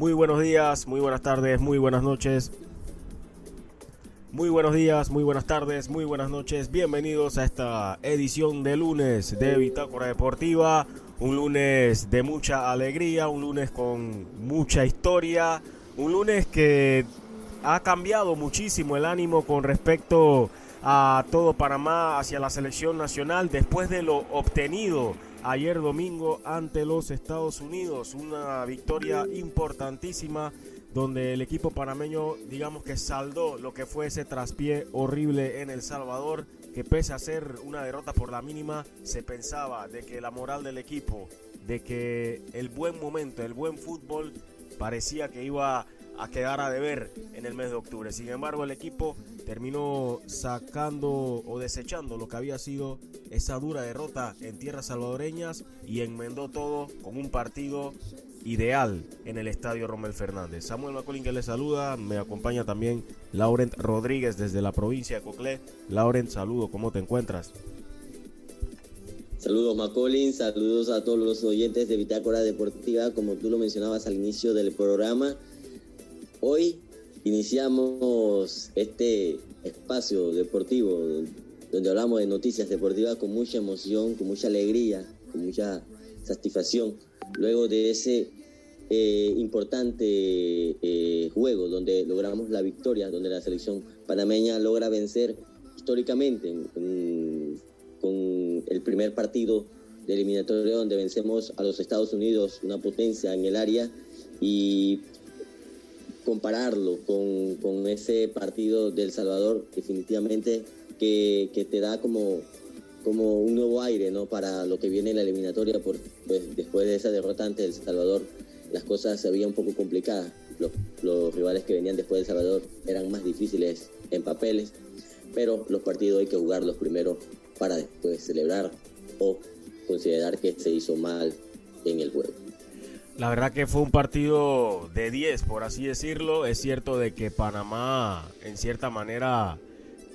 Muy buenos días, muy buenas tardes, muy buenas noches. Muy buenos días, muy buenas tardes, muy buenas noches. Bienvenidos a esta edición de lunes de Bitácora Deportiva. Un lunes de mucha alegría, un lunes con mucha historia, un lunes que ha cambiado muchísimo el ánimo con respecto a todo Panamá hacia la selección nacional después de lo obtenido ayer domingo ante los Estados Unidos. Una victoria importantísima donde el equipo panameño digamos que saldó lo que fue ese traspié horrible en El Salvador, que pese a ser una derrota por la mínima, se pensaba de que la moral del equipo, de que el buen momento, el buen fútbol parecía que iba a quedar a deber en el mes de octubre. Sin embargo, el equipo terminó sacando o desechando lo que había sido esa dura derrota en tierras salvadoreñas y enmendó todo con un partido ideal en el estadio Romel Fernández. Samuel Macolín que le saluda, me acompaña también Laurent Rodríguez desde la provincia de Coclé. Laurent, saludo, ¿cómo te encuentras? Saludos Macolín, saludos a todos los oyentes de Bitácora Deportiva, como tú lo mencionabas al inicio del programa. Hoy iniciamos este espacio deportivo donde hablamos de noticias deportivas con mucha emoción, con mucha alegría, con mucha satisfacción luego de ese eh, importante eh, juego donde logramos la victoria, donde la selección panameña logra vencer históricamente con el primer partido de eliminatoria donde vencemos a los Estados Unidos, una potencia en el área, y compararlo con, ese partido del Salvador, definitivamente que, que te da como como un nuevo aire ¿no? para lo que viene en la eliminatoria, por, pues, después de esa derrota ante El Salvador, las cosas se veían un poco complicadas. Los, rivales que venían después de Salvador eran más difíciles en papeles, pero los partidos hay que jugarlos primero para después celebrar o considerar que se hizo mal en el juego. La verdad que fue un partido de 10, por así decirlo. Es cierto de que Panamá, en cierta manera,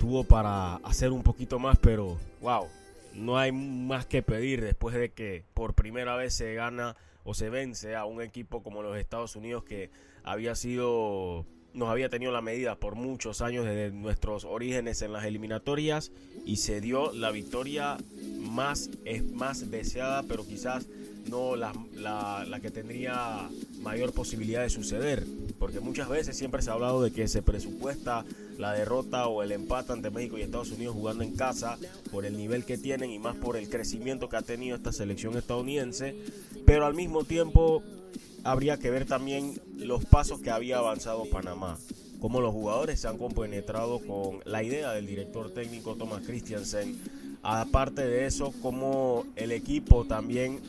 tuvo para hacer un poquito más, pero wow, no hay más que pedir después de que por primera vez se gana o se vence a un equipo como los Estados Unidos que había sido nos había tenido la medida por muchos años desde nuestros orígenes en las eliminatorias y se dio la victoria más, es más deseada, pero quizás no la, la, la, que tendría mayor posibilidad de suceder, porque muchas veces siempre se ha hablado de que se presupuesta la derrota o el empate ante México y Estados Unidos jugando en casa por el nivel que tienen y más por el crecimiento que ha tenido esta selección estadounidense, pero al mismo tiempo habría que ver también los pasos que había avanzado Panamá, cómo los jugadores se han compenetrado con la idea del director técnico Thomas Christiansen, aparte de eso, cómo el equipo también,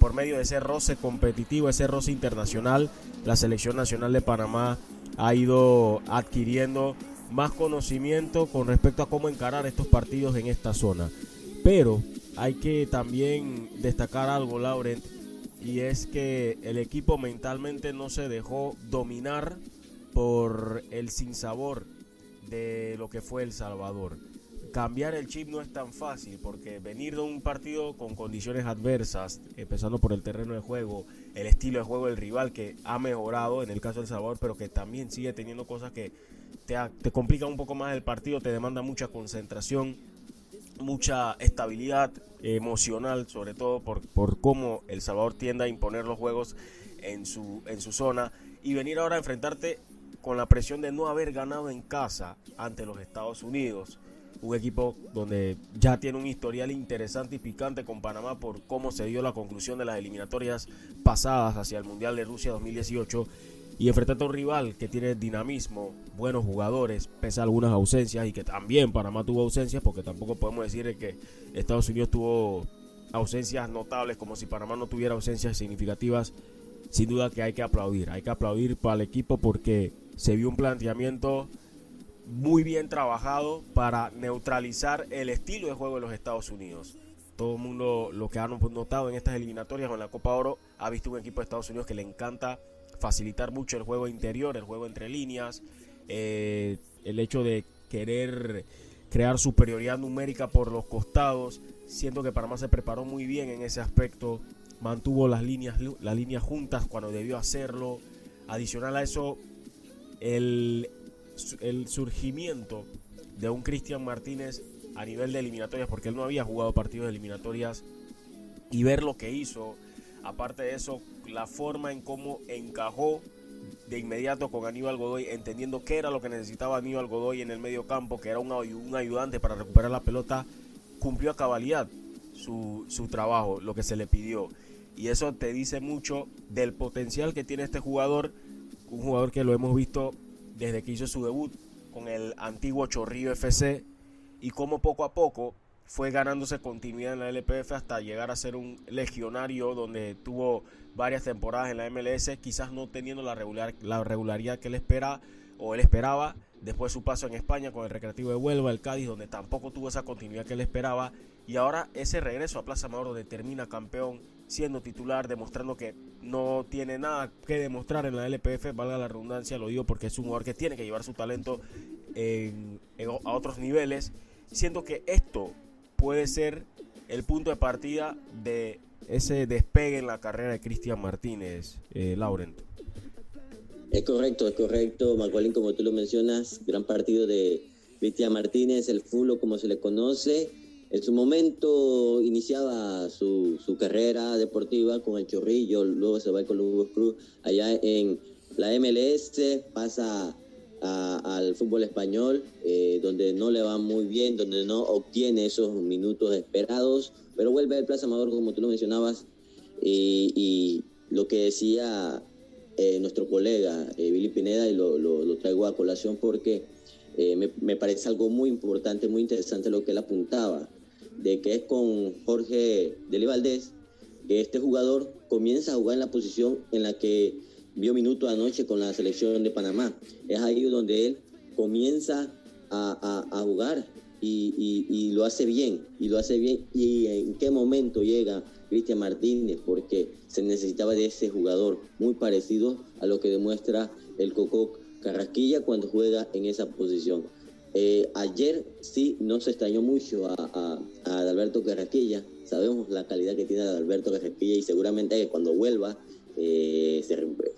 por medio de ese roce competitivo, ese roce internacional, la selección nacional de Panamá ha ido adquiriendo más conocimiento con respecto a cómo encarar estos partidos en esta zona. Pero hay que también destacar algo, Laurent, y es que el equipo mentalmente no se dejó dominar por el sinsabor de lo que fue El Salvador. Cambiar el chip no es tan fácil porque venir de un partido con condiciones adversas, empezando por el terreno de juego, el estilo de juego del rival que ha mejorado en el caso del Salvador, pero que también sigue teniendo cosas que te, complica un poco más el partido, te demanda mucha concentración, mucha estabilidad emocional, sobre todo por, por cómo El Salvador tiende a imponer los juegos en su, en su zona y venir ahora a enfrentarte con la presión de no haber ganado en casa ante los Estados Unidos. Un equipo donde ya tiene un historial interesante y picante con Panamá por cómo se dio la conclusión de las eliminatorias pasadas hacia el Mundial de Rusia 2018 y enfrentarte a un rival que tiene dinamismo, buenos jugadores, pese a algunas ausencias y que también Panamá tuvo ausencias, porque tampoco podemos decir que Estados Unidos tuvo ausencias notables como si Panamá no tuviera ausencias significativas. Sin duda que hay que aplaudir, hay que aplaudir para el equipo porque se vio un planteamiento muy bien trabajado para neutralizar el estilo de juego de los Estados Unidos. Todo el mundo lo que ha notado en estas eliminatorias o en la Copa Oro ha visto un equipo de Estados Unidos que le encanta facilitar mucho el juego interior, el juego entre líneas, eh, el hecho de querer crear superioridad numérica por los costados. Siento que Panamá se preparó muy bien en ese aspecto, mantuvo las líneas, las líneas juntas cuando debió hacerlo, Adicional a eso, el, el surgimiento de un Cristian Martínez a nivel de eliminatorias, porque él no había jugado partidos de eliminatorias, y ver lo que hizo, aparte de eso, la forma en cómo encajó de inmediato con Aníbal Godoy, entendiendo qué era lo que necesitaba Aníbal Godoy en el medio campo, que era un, un ayudante para recuperar la pelota, cumplió a cabalidad su, su trabajo, lo que se le pidió. Y eso te dice mucho del potencial que tiene este jugador, un jugador que lo hemos visto desde que hizo su debut con el antiguo Chorrillo FC y cómo poco a poco fue ganándose continuidad en la LPF hasta llegar a ser un legionario donde tuvo varias temporadas en la MLS, quizás no teniendo la, regular, la regularidad que él espera o él esperaba. Después su paso en España con el Recreativo de Huelva, el Cádiz, donde tampoco tuvo esa continuidad que él esperaba. Y ahora ese regreso a Plaza Amador donde termina campeón, siendo titular, demostrando que no tiene nada que demostrar en la LPF, valga la redundancia, lo digo porque es un jugador que tiene que llevar su talento a otros niveles. Siento que esto puede ser el punto de partida de ese despegue en la carrera de Cristian Martínez, eh, Laurent. Es correcto, es correcto, Macualín, como tú lo mencionas, gran partido de Cristian Martínez, el fulo como se le conoce. En su momento iniciaba su, su carrera deportiva con el Chorrillo, luego se va con los Cruz allá en la MLS, pasa al fútbol español, eh, donde no le va muy bien, donde no obtiene esos minutos esperados, pero vuelve al Plaza Amador, como tú lo mencionabas, y, lo que decía eh, nuestro colega eh, Billy Pineda, y lo, traigo a colación porque me, me, parece algo muy importante, muy interesante lo que él apuntaba, de que es con Jorge Valdés, que este jugador comienza a jugar en la posición en la que vio minutos anoche con la selección de Panamá. Es ahí donde él comienza a, jugar y, lo hace bien, y lo hace bien. ¿Y en qué momento llega Cristian Martínez? Porque se necesitaba de ese jugador muy parecido a lo que demuestra el Coco Carrasquilla cuando juega en esa posición. Eh, ayer sí no se extrañó mucho a, a, a. Sabemos la calidad que tiene Alberto Carrasquilla y seguramente cuando vuelva eh,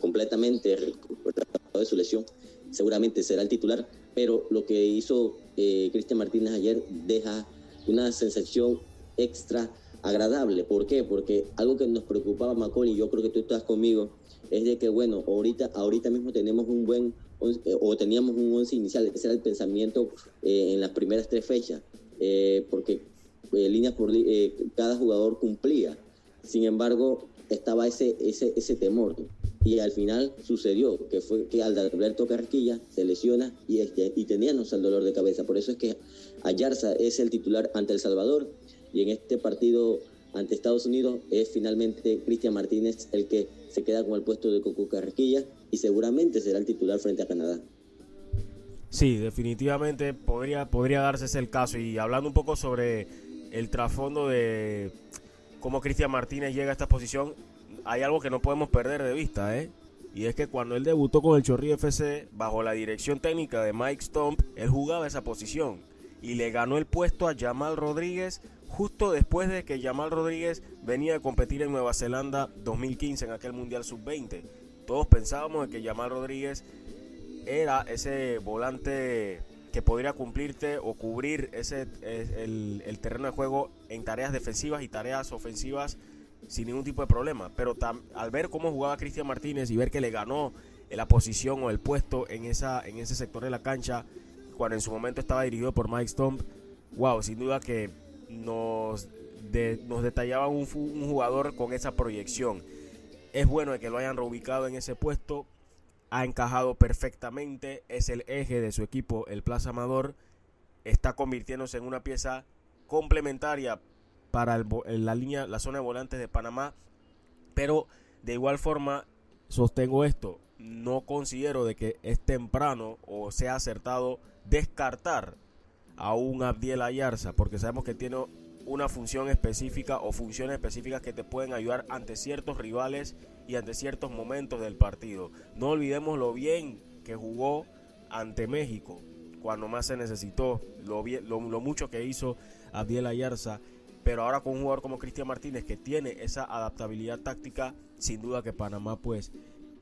completamente recuperado de su lesión, seguramente será el titular, pero lo que hizo eh, Cristian Martínez ayer deja una sensación extra agradable. ¿Por qué? Porque algo que nos preocupaba Macaulay, y yo creo que tú estás conmigo, es de que, bueno, ahorita, ahorita mismo tenemos un buen, o teníamos un once inicial, ese era el pensamiento eh, en las primeras tres fechas, porque líneas por cada jugador cumplía. Sin embargo, estaba ese, ese, ese temor. Y al final sucedió que fue que Alberto Carquilla se lesiona y, este, y teníamos el dolor de cabeza. Por eso es que Ayarza es el titular ante El Salvador y en este partido ante Estados Unidos es finalmente Cristian Martínez el que se queda con el puesto de Coco Carquilla y seguramente será el titular frente a Canadá. Sí, definitivamente podría, podría darse ese el caso. Y hablando un poco sobre el trasfondo de cómo Cristian Martínez llega a esta posición, hay algo que no podemos perder de vista, ¿eh? Y es que cuando él debutó con el Chorri FC, bajo la dirección técnica de Mike Stomp, él jugaba esa posición y le ganó el puesto a Jamal Rodríguez justo después de que Jamal Rodríguez venía a competir en Nueva Zelanda 2015 en aquel Mundial Sub-20. Todos pensábamos que Jamal Rodríguez era ese volante que podría cumplirte o cubrir ese, el, terreno de juego en tareas defensivas y tareas ofensivas sin ningún tipo de problema. Pero al ver cómo jugaba Cristian Martínez y ver que le ganó la posición o el puesto en, esa, en ese sector de la cancha, cuando en su momento estaba dirigido por Mike Stomp, wow, sin duda que nos, nos detallaba un jugador con esa proyección. Es bueno que lo hayan reubicado en ese puesto. Ha encajado perfectamente, es el eje de su equipo, el Plaza Amador, está convirtiéndose en una pieza complementaria para la línea, la zona de volantes de Panamá, pero de igual forma sostengo esto, no considero de que es temprano o sea acertado descartar a un Abdiel Ayarza, porque sabemos que tiene una función específica o funciones específicas que te pueden ayudar ante ciertos rivales y ante ciertos momentos del partido. No olvidemos lo bien que jugó ante México cuando más se necesitó, lo, lo, mucho que hizo Abdiel Ayarza, pero ahora con un jugador como Cristian Martínez que tiene esa adaptabilidad táctica, sin duda que Panamá pues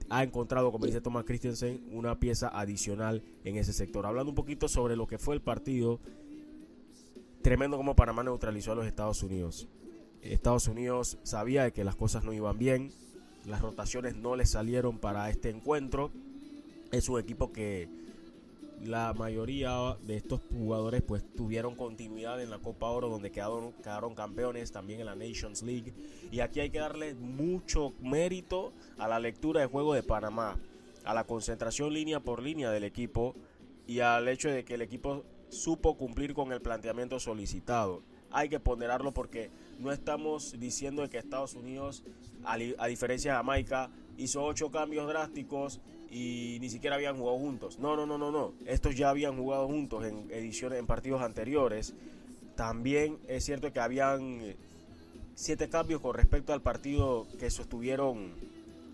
ha encontrado, como dice Thomas Christensen, una pieza adicional en ese sector. Hablando un poquito sobre lo que fue el partido, tremendo como Panamá neutralizó a los Estados Unidos. Estados Unidos sabía que las cosas no iban bien, las rotaciones no le salieron para este encuentro. Es un equipo que la mayoría de estos jugadores pues tuvieron continuidad en la Copa Oro donde quedaron, quedaron campeones también en la Nations League y aquí hay que darle mucho mérito a la lectura de juego de Panamá a la concentración línea por línea del equipo y al hecho de que el equipo supo cumplir con el planteamiento solicitado hay que ponderarlo porque no estamos diciendo que Estados Unidos a, diferencia de Jamaica hizo ocho cambios drásticos y ni siquiera habían jugado juntos. No, no, no, no, no. Estos ya habían jugado juntos en ediciones, en partidos anteriores. También es cierto que habían eh, siete cambios con respecto al partido que sostuvieron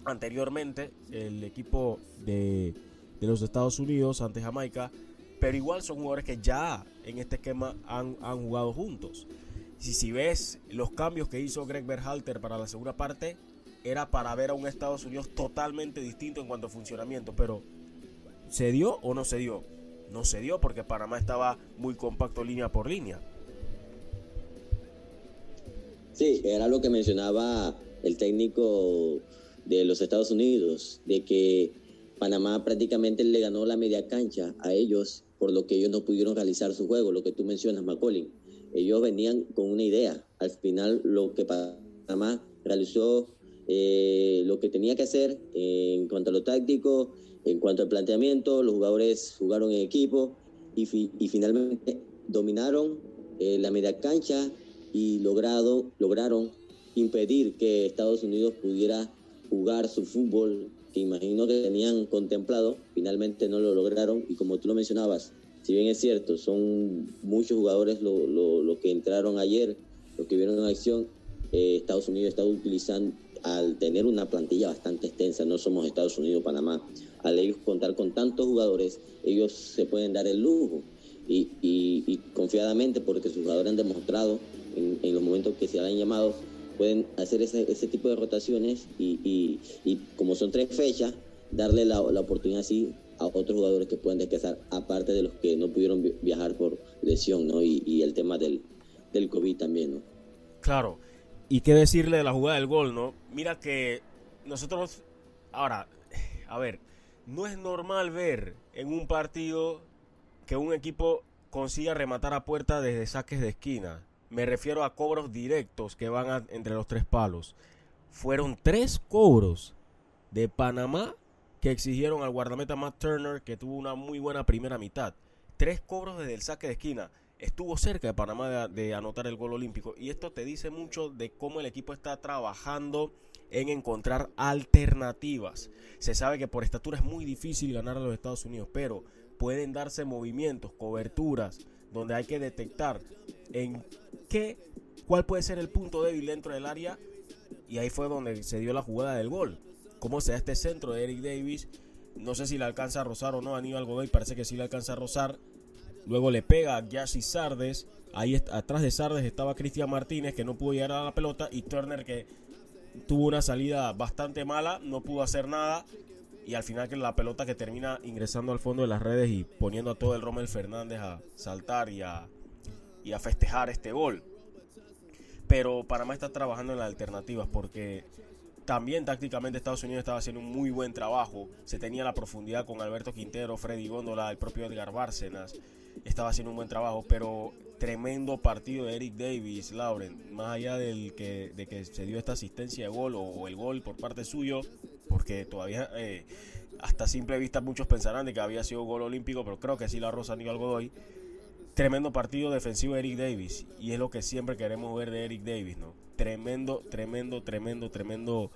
anteriormente el equipo de, de los Estados Unidos ante Jamaica. Pero igual son jugadores que ya en este esquema han, han jugado juntos. Si, si ves los cambios que hizo Greg Berhalter para la segunda parte, era para ver a un Estados Unidos totalmente distinto en cuanto a funcionamiento, pero ¿se dio o no se dio? No se dio porque Panamá estaba muy compacto línea por línea. Sí, era lo que mencionaba el técnico de los Estados Unidos, de que Panamá prácticamente le ganó la media cancha a ellos, por lo que ellos no pudieron realizar su juego, lo que tú mencionas, Macaulay. Ellos venían con una idea. Al final, lo que Panamá realizó eh, lo que tenía que hacer en cuanto a lo táctico, en cuanto al planteamiento, los jugadores jugaron en equipo y, finalmente dominaron eh, la media cancha y logrado, lograron impedir que Estados Unidos pudiera jugar su fútbol que imagino que tenían contemplado, finalmente no lo lograron. Y como tú lo mencionabas, si bien es cierto, son muchos jugadores los lo, que entraron ayer, los que vieron en acción, eh, Estados Unidos está utilizando, al tener una plantilla bastante extensa, no somos Estados Unidos, Panamá, al ellos contar con tantos jugadores, ellos se pueden dar el lujo. Y, confiadamente, porque sus jugadores han demostrado en, los momentos que se han llamado, pueden hacer ese, ese tipo de rotaciones y, y, como son tres fechas, darle la, la oportunidad así a otros jugadores que pueden descansar, aparte de los que no pudieron viajar por lesión, ¿no? Y, y el tema del, del COVID también, ¿no? Claro. Y qué decirle de la jugada del gol, ¿no? Mira que nosotros, ahora, a ver, no es normal ver en un partido que un equipo consiga rematar a puerta desde saques de esquina. Me refiero a cobros directos que van entre los tres palos. Fueron tres cobros de Panamá que exigieron al guardameta Matt Turner, que tuvo una muy buena primera mitad. Tres cobros desde el saque de esquina estuvo cerca de Panamá de, anotar el gol olímpico. Y esto te dice mucho de cómo el equipo está trabajando en encontrar alternativas. Se sabe que por estatura es muy difícil ganar a los Estados Unidos, pero pueden darse movimientos, coberturas, donde hay que detectar en qué, cuál puede ser el punto débil dentro del área. Y ahí fue donde se dio la jugada del gol. Cómo se da este centro de Eric Davis. No sé si le alcanza a rozar o no Aníbal Godoy. Parece que sí le alcanza a rozar. Luego le pega a Jesse Sardes. Ahí atrás de Sardes estaba Cristian Martínez que no pudo llegar a la pelota. Y Turner que tuvo una salida bastante mala. No pudo hacer nada. Y al final que la pelota que termina ingresando al fondo de las redes y poniendo a todo el Rommel Fernández a saltar y a, y a festejar este gol. Pero Panamá está trabajando en las alternativas porque también tácticamente Estados Unidos estaba haciendo un muy buen trabajo. Se tenía la profundidad con Alberto Quintero, Freddy Góndola, el propio Edgar Bárcenas estaba haciendo un buen trabajo, pero tremendo partido de Eric Davis, Lauren, más allá del que, de que se dio esta asistencia de gol o, el gol por parte suyo, porque todavía eh, hasta simple vista muchos pensarán de que había sido gol olímpico, pero creo que sí la Rosa Aníbal Godoy. Tremendo partido defensivo de Eric Davis y es lo que siempre queremos ver de Eric Davis, ¿no? Tremendo, tremendo, tremendo, tremendo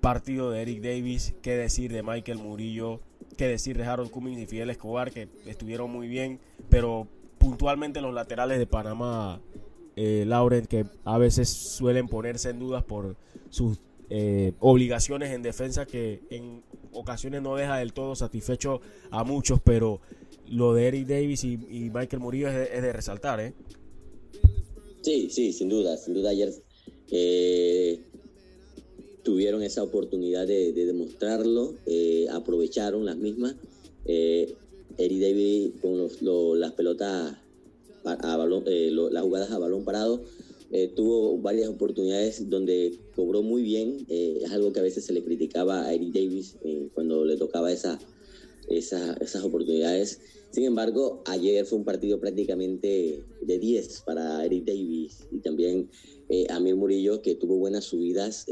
partido de Eric Davis. Qué decir de Michael Murillo que decir de Harold Cummings y Fidel Escobar, que estuvieron muy bien, pero puntualmente los laterales de Panamá, eh, Lauren, que a veces suelen ponerse en dudas por sus eh, obligaciones en defensa, que en ocasiones no deja del todo satisfecho a muchos, pero lo de Eric Davis y, Michael Murillo es de, resaltar, ¿eh? Sí, sí, sin duda, sin duda ayer eh, tuvieron esa oportunidad de, demostrarlo, eh, aprovecharon las mismas. Eh, Eric Davis con las pelotas, a balón, eh, las jugadas a balón parado, tuvo varias oportunidades donde cobró muy bien. es algo que a veces se le criticaba a Eric Davis cuando le tocaba esa, esas oportunidades. Sin embargo, ayer fue un partido prácticamente de 10 para Eric Davis y también Amir Murillo, que tuvo buenas subidas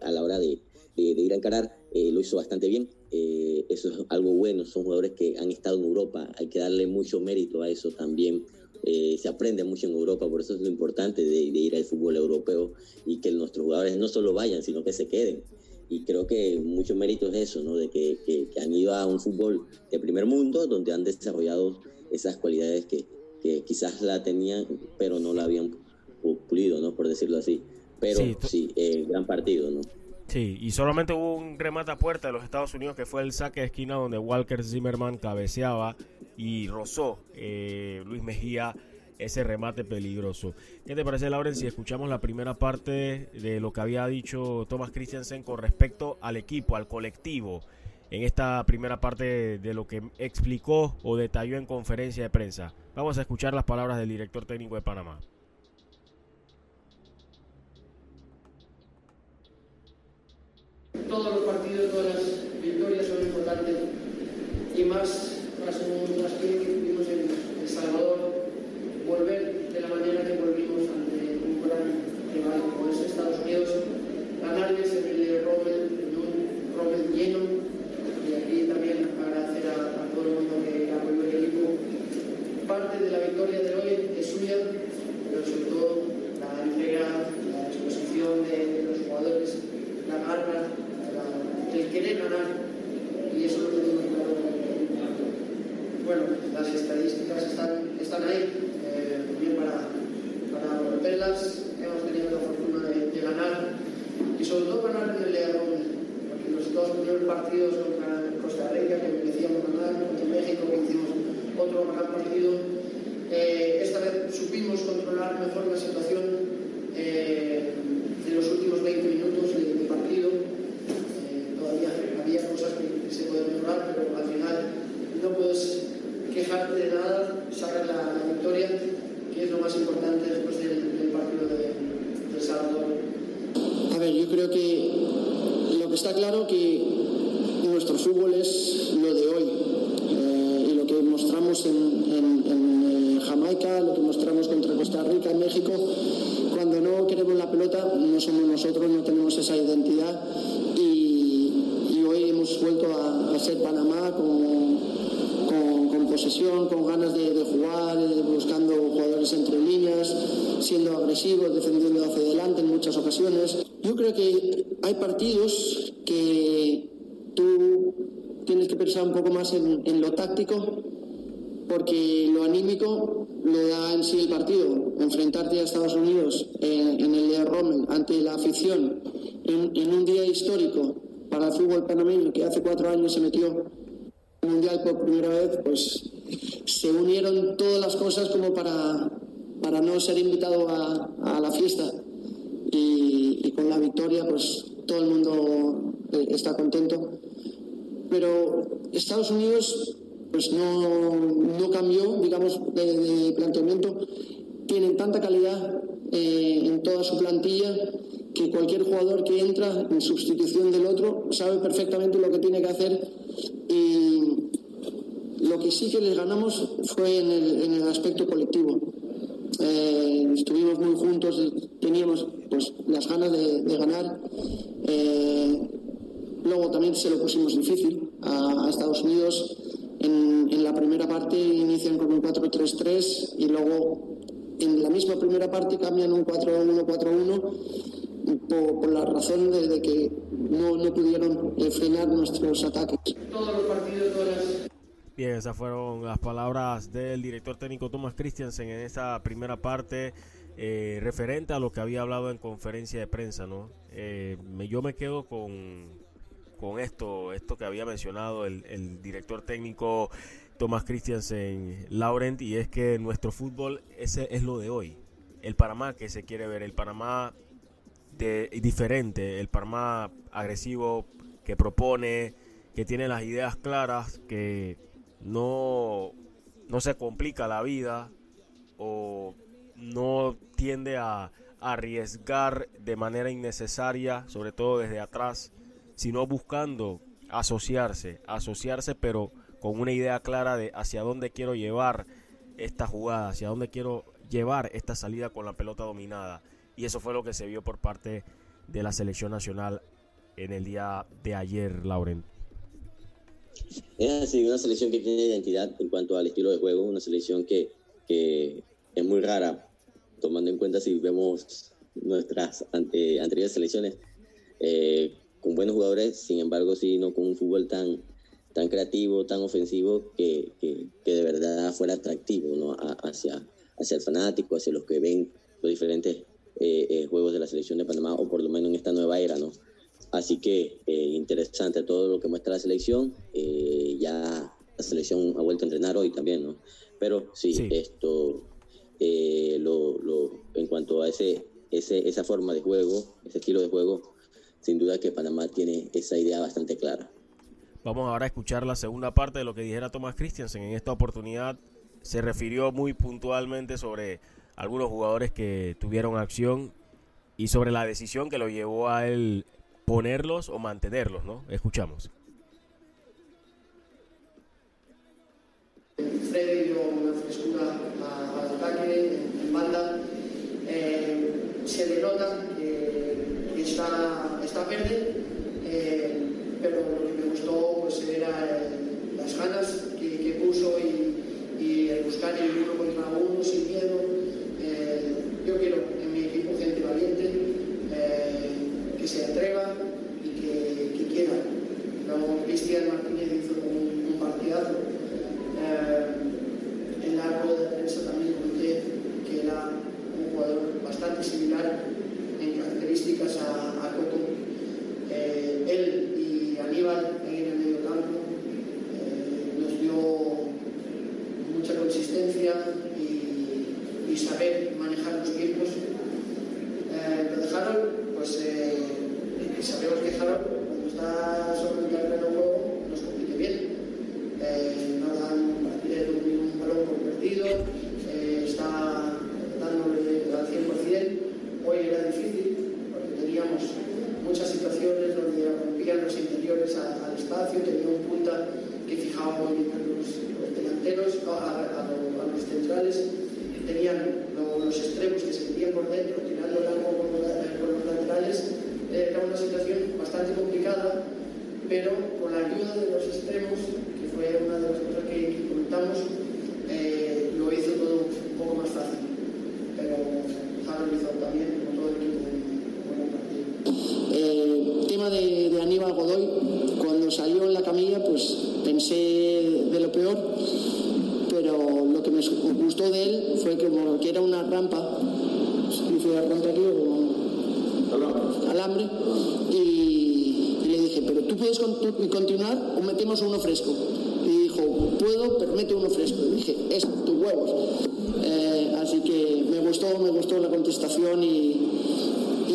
a la hora de, ir a encarar, eh, lo hizo bastante bien. Eh, eso es algo bueno, son jugadores que han estado en Europa, hay que darle mucho mérito a eso también. Eh, se aprende mucho en Europa, por eso es lo importante de, ir al fútbol europeo y que nuestros jugadores no solo vayan, sino que se queden. Y creo que mucho mérito es eso, ¿no? de que, que, han ido a un fútbol de primer mundo donde han desarrollado esas cualidades que, que quizás la tenían, pero no la habían pulido, ¿no? por decirlo así. Pero sí, gran partido, ¿no? Sí, y solamente hubo un remate a puerta de los Estados Unidos que fue el saque de esquina donde Walker Zimmerman cabeceaba y rozó eh, Luis Mejía ese remate peligroso. ¿Qué te parece, Lauren, si escuchamos la primera parte de lo que había dicho Thomas Christiansen con respecto al equipo, al colectivo, en esta primera parte de lo que explicó o detalló en conferencia de prensa? Vamos a escuchar las palabras del director técnico de Panamá. Todos los partidos, todas las victorias son importantes y más tras, un, que vivimos en El Salvador, volver de la manera que volvimos ante un gran rival como es Estados Unidos, ganarles en el Rommel, en un Rommel lleno y aquí también agradecer a, todo el mundo que apoyó el equipo. Parte de la victoria de hoy es suya, pero sobre todo la entrega, la exposición de los jugadores, la garra, el querer ganar, y eso lo tenemos claro. Bueno, las estadísticas están, están ahí, eh, bien para, para romperlas. Hemos tenido la fortuna de, ganar y sobre todo ganar en el León, porque los dos primeros partidos contra Costa Rica que merecíamos ganar, contra México que hicimos otro gran partido. Eh, esta vez supimos controlar mejor la situación eh, en los últimos 20 minutos de, de partido había cosas que, se pueden mejorar, pero al final no puedes quejarte de nada, sacar la, victoria, que es lo más importante después del, partido de, de Salvador. A ver, yo creo que lo que está claro que nuestro fútbol es hay partidos que tú tienes que pensar un poco más en, lo táctico, porque lo anímico lo da en sí el partido. Enfrentarte a Estados Unidos en, el de Rommel ante la afición en, en un día histórico para el fútbol panameño, que hace cuatro años se metió el Mundial por primera vez, pues se unieron todas las cosas como para, para no ser invitado a, la fiesta. Y, con la victoria, pues todo el mundo eh, está contento. Pero Estados Unidos pues no, no cambió, digamos, de, planteamiento. Tienen tanta calidad eh, en toda su plantilla que cualquier jugador que entra en sustitución del otro sabe perfectamente lo que tiene que hacer y lo que sí que les ganamos fue en el, aspecto colectivo. Eh, estuvimos muy juntos, teníamos pues, las ganas de, ganar. Eh, luego también se lo pusimos difícil a, Estados Unidos. En, en, la primera parte inician con un 4-3-3 y luego en la misma primera parte cambian un 4-1-4-1 por, la razón de, que no, no pudieron eh, frenar nuestros ataques. Todos los partidos, todas Bien, esas fueron las palabras del director técnico Thomas Christiansen en esa primera parte eh, referente a lo que había hablado en conferencia de prensa, ¿no? Eh, yo me quedo con, con esto, esto que había mencionado el, director técnico Thomas Christiansen Laurent, y es que nuestro fútbol ese es lo de hoy. El Panamá que se quiere ver, el Panamá de, diferente, el Panamá agresivo que propone, que tiene las ideas claras, que no, no se complica la vida o no tiende a arriesgar de manera innecesaria, sobre todo desde atrás, sino buscando asociarse, asociarse pero con una idea clara de hacia dónde quiero llevar esta jugada, hacia dónde quiero llevar esta salida con la pelota dominada. Y eso fue lo que se vio por parte de la selección nacional en el día de ayer, Lauren. Es así, una selección que tiene identidad en cuanto al estilo de juego, una selección que, que es muy rara, tomando en cuenta si vemos nuestras ante, anteriores selecciones, eh, con buenos jugadores, sin embargo, sí, no con un fútbol tan, tan creativo, tan ofensivo, que, que, de verdad fuera atractivo ¿no? hacia, hacia el fanático, hacia los que ven los diferentes eh, eh, juegos de la selección de Panamá, o por lo menos en esta nueva era, ¿no? Así que eh, interesante todo lo que muestra la selección. ya la selección ha vuelto a entrenar hoy también, ¿no? Pero sí, esto, lo, lo, en cuanto a ese, ese, esa forma de juego, ese estilo de juego, sin duda que Panamá tiene esa idea bastante clara. Vamos ahora a escuchar la segunda parte de lo que dijera Thomas Christiansen. En esta oportunidad se refirió muy puntualmente sobre algunos jugadores que tuvieron acción y sobre la decisión que lo llevó a él ponerlos o mantenerlos, ¿no? Escuchamos. Freddy dio una frescura Eh, se denota que, está, está verde, eh, pero lo que me gustó pues, era eh, las ganas que, que puso y, el buscar el uno contra uno sin miedo. Eh, yo quiero en mi equipo gente valiente, que se atreva y que, quiera. Cristian Martínez hizo un, partidazo. En la rueda de prensa también comenté era un jugador bastante similar en características a, a Coco. él y Aníbal y, saber manejar los tiempos. Eh, lo de Harold, pues eh, sabemos que Harold, cuando está sobre el terreno de juego, nos compite bien. Eh, no dan un, un balón por perdido, eh, está dándole al 100%. Hoy era difícil porque teníamos muchas situaciones donde rompían los interiores al, espacio, tenía un punta que fijaba muy bien los, los delanteros, a, a, centrales que tenían los extremos que se metían por dentro, tirando el agua por los laterales, eh, era una situación bastante complicada, pero con la ayuda de los extremos, que fue una de las cosas que, comentamos, eh, lo hizo todo un poco más fácil. Pero Harold hizo también, con todo el equipo, un partido. El tema de, de Aníbal Godoy, cuando salió en la camilla, pues pensé de lo peor pero lo que me gustó de él fue que, como que era una rampa, hice la rampa aquí o alambre, y, le dije, pero tú puedes continuar o metemos uno fresco. Y dijo, puedo, pero mete uno fresco. Y dije, es tus huevos. Eh, así que me gustó, me gustó la contestación y,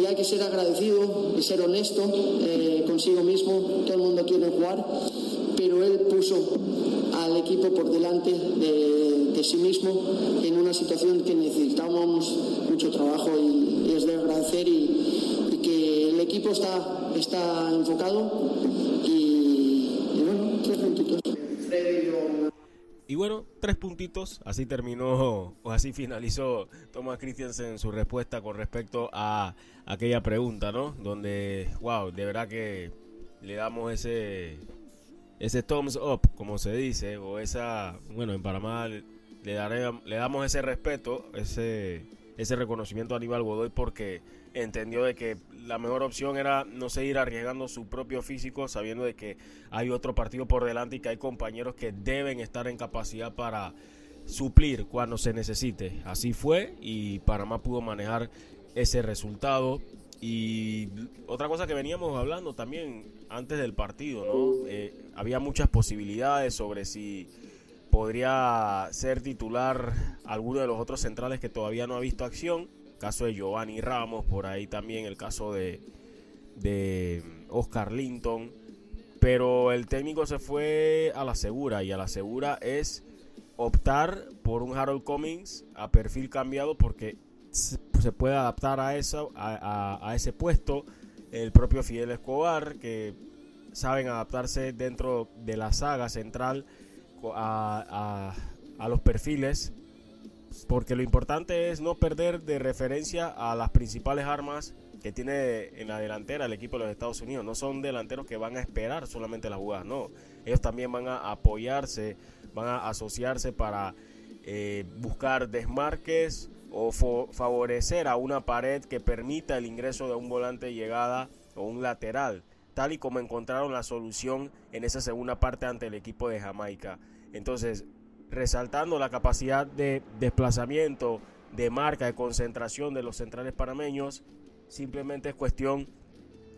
hay que ser agradecido y ser honesto eh, consigo mismo. Todo el mundo quiere jugar, pero él puso al equipo por delante de, sí mismo en una situación que necesitábamos mucho trabajo y, es de agradecer y, que el equipo está, está enfocado y, bueno, tres puntitos. Y bueno, tres puntitos, así terminó o así finalizó Thomas Christiansen su respuesta con respecto a aquella pregunta, ¿no? Donde, wow, de verdad que le damos ese ese thumbs up, como se dice, o esa, bueno, en Panamá le, le damos ese respeto, ese, ese reconocimiento a Aníbal Godoy porque entendió de que la mejor opción era no seguir arriesgando su propio físico sabiendo de que hay otro partido por delante y que hay compañeros que deben estar en capacidad para suplir cuando se necesite. Así fue y Panamá pudo manejar ese resultado. Y otra cosa que veníamos hablando también antes del partido, ¿no? Eh, había muchas posibilidades sobre si podría ser titular alguno de los otros centrales que todavía no ha visto acción. caso de Giovanni Ramos, por ahí también el caso de, de Oscar Linton. Pero el técnico se fue a la segura y a la segura es optar por un Harold Cummings a perfil cambiado porque se puede adaptar a, eso, a, ese puesto. El propio Fidel Escobar, que saben adaptarse dentro de la saga central a, a los perfiles porque lo importante es no perder de referencia a las principales armas que tiene en la delantera el equipo de los Estados Unidos. No son delanteros que van a esperar solamente la jugada, no. Ellos también van a apoyarse, van a asociarse para eh, buscar desmarques o favorecer a una pared que permita el ingreso de un volante llegada o un lateral, tal y como encontraron la solución en esa segunda parte ante el equipo de Jamaica. Entonces, resaltando la capacidad de desplazamiento, de marca, de concentración de los centrales panameños. Simplemente es cuestión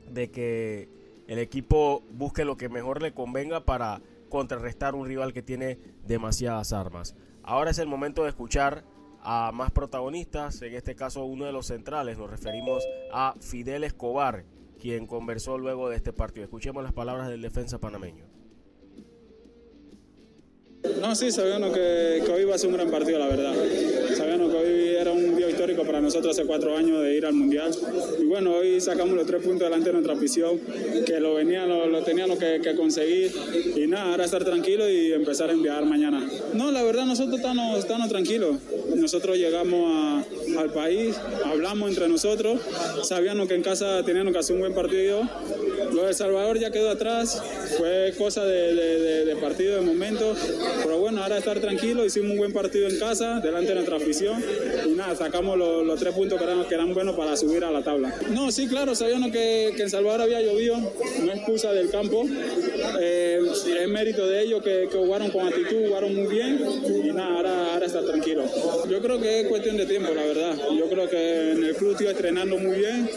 de que el equipo busque lo que mejor le convenga para contrarrestar un rival que tiene demasiadas armas. Ahora es el momento de escuchar a más protagonistas, en este caso uno de los centrales, nos referimos a Fidel Escobar, quien conversó luego de este partido. Escuchemos las palabras del defensa panameño. No, sí, sabíamos que, que, hoy iba a ser un gran partido, la verdad. Sabíamos que hoy era un día histórico para nosotros hace cuatro años de ir al Mundial. Y bueno, hoy sacamos los tres puntos delante de nuestra afición, que lo, venía, lo, teníamos que, conseguir. Y nada, ahora estar tranquilo y empezar a enviar mañana. No, la verdad, nosotros estamos, estamos tranquilos. Nosotros llegamos al país, hablamos entre nosotros, sabíamos que en casa teníamos que hacer un buen partido. Lo de Salvador ya quedó atrás, fue cosa de, partido de momento pero bueno, ahora estar tranquilo, hicimos un buen partido en casa, delante de nuestra afición. Y nada, sacamos los, tres puntos que eran, que eran, buenos para subir a la tabla. No, sí, claro, sabíamos que, en Salvador había llovido, no es excusa del campo. Eh, es mérito de ellos que, jugaron con actitud, jugaron muy bien. Y nada, ahora está tranquilo. Yo creo que es cuestión de tiempo, la verdad. Yo creo que en el club estoy entrenando muy bien.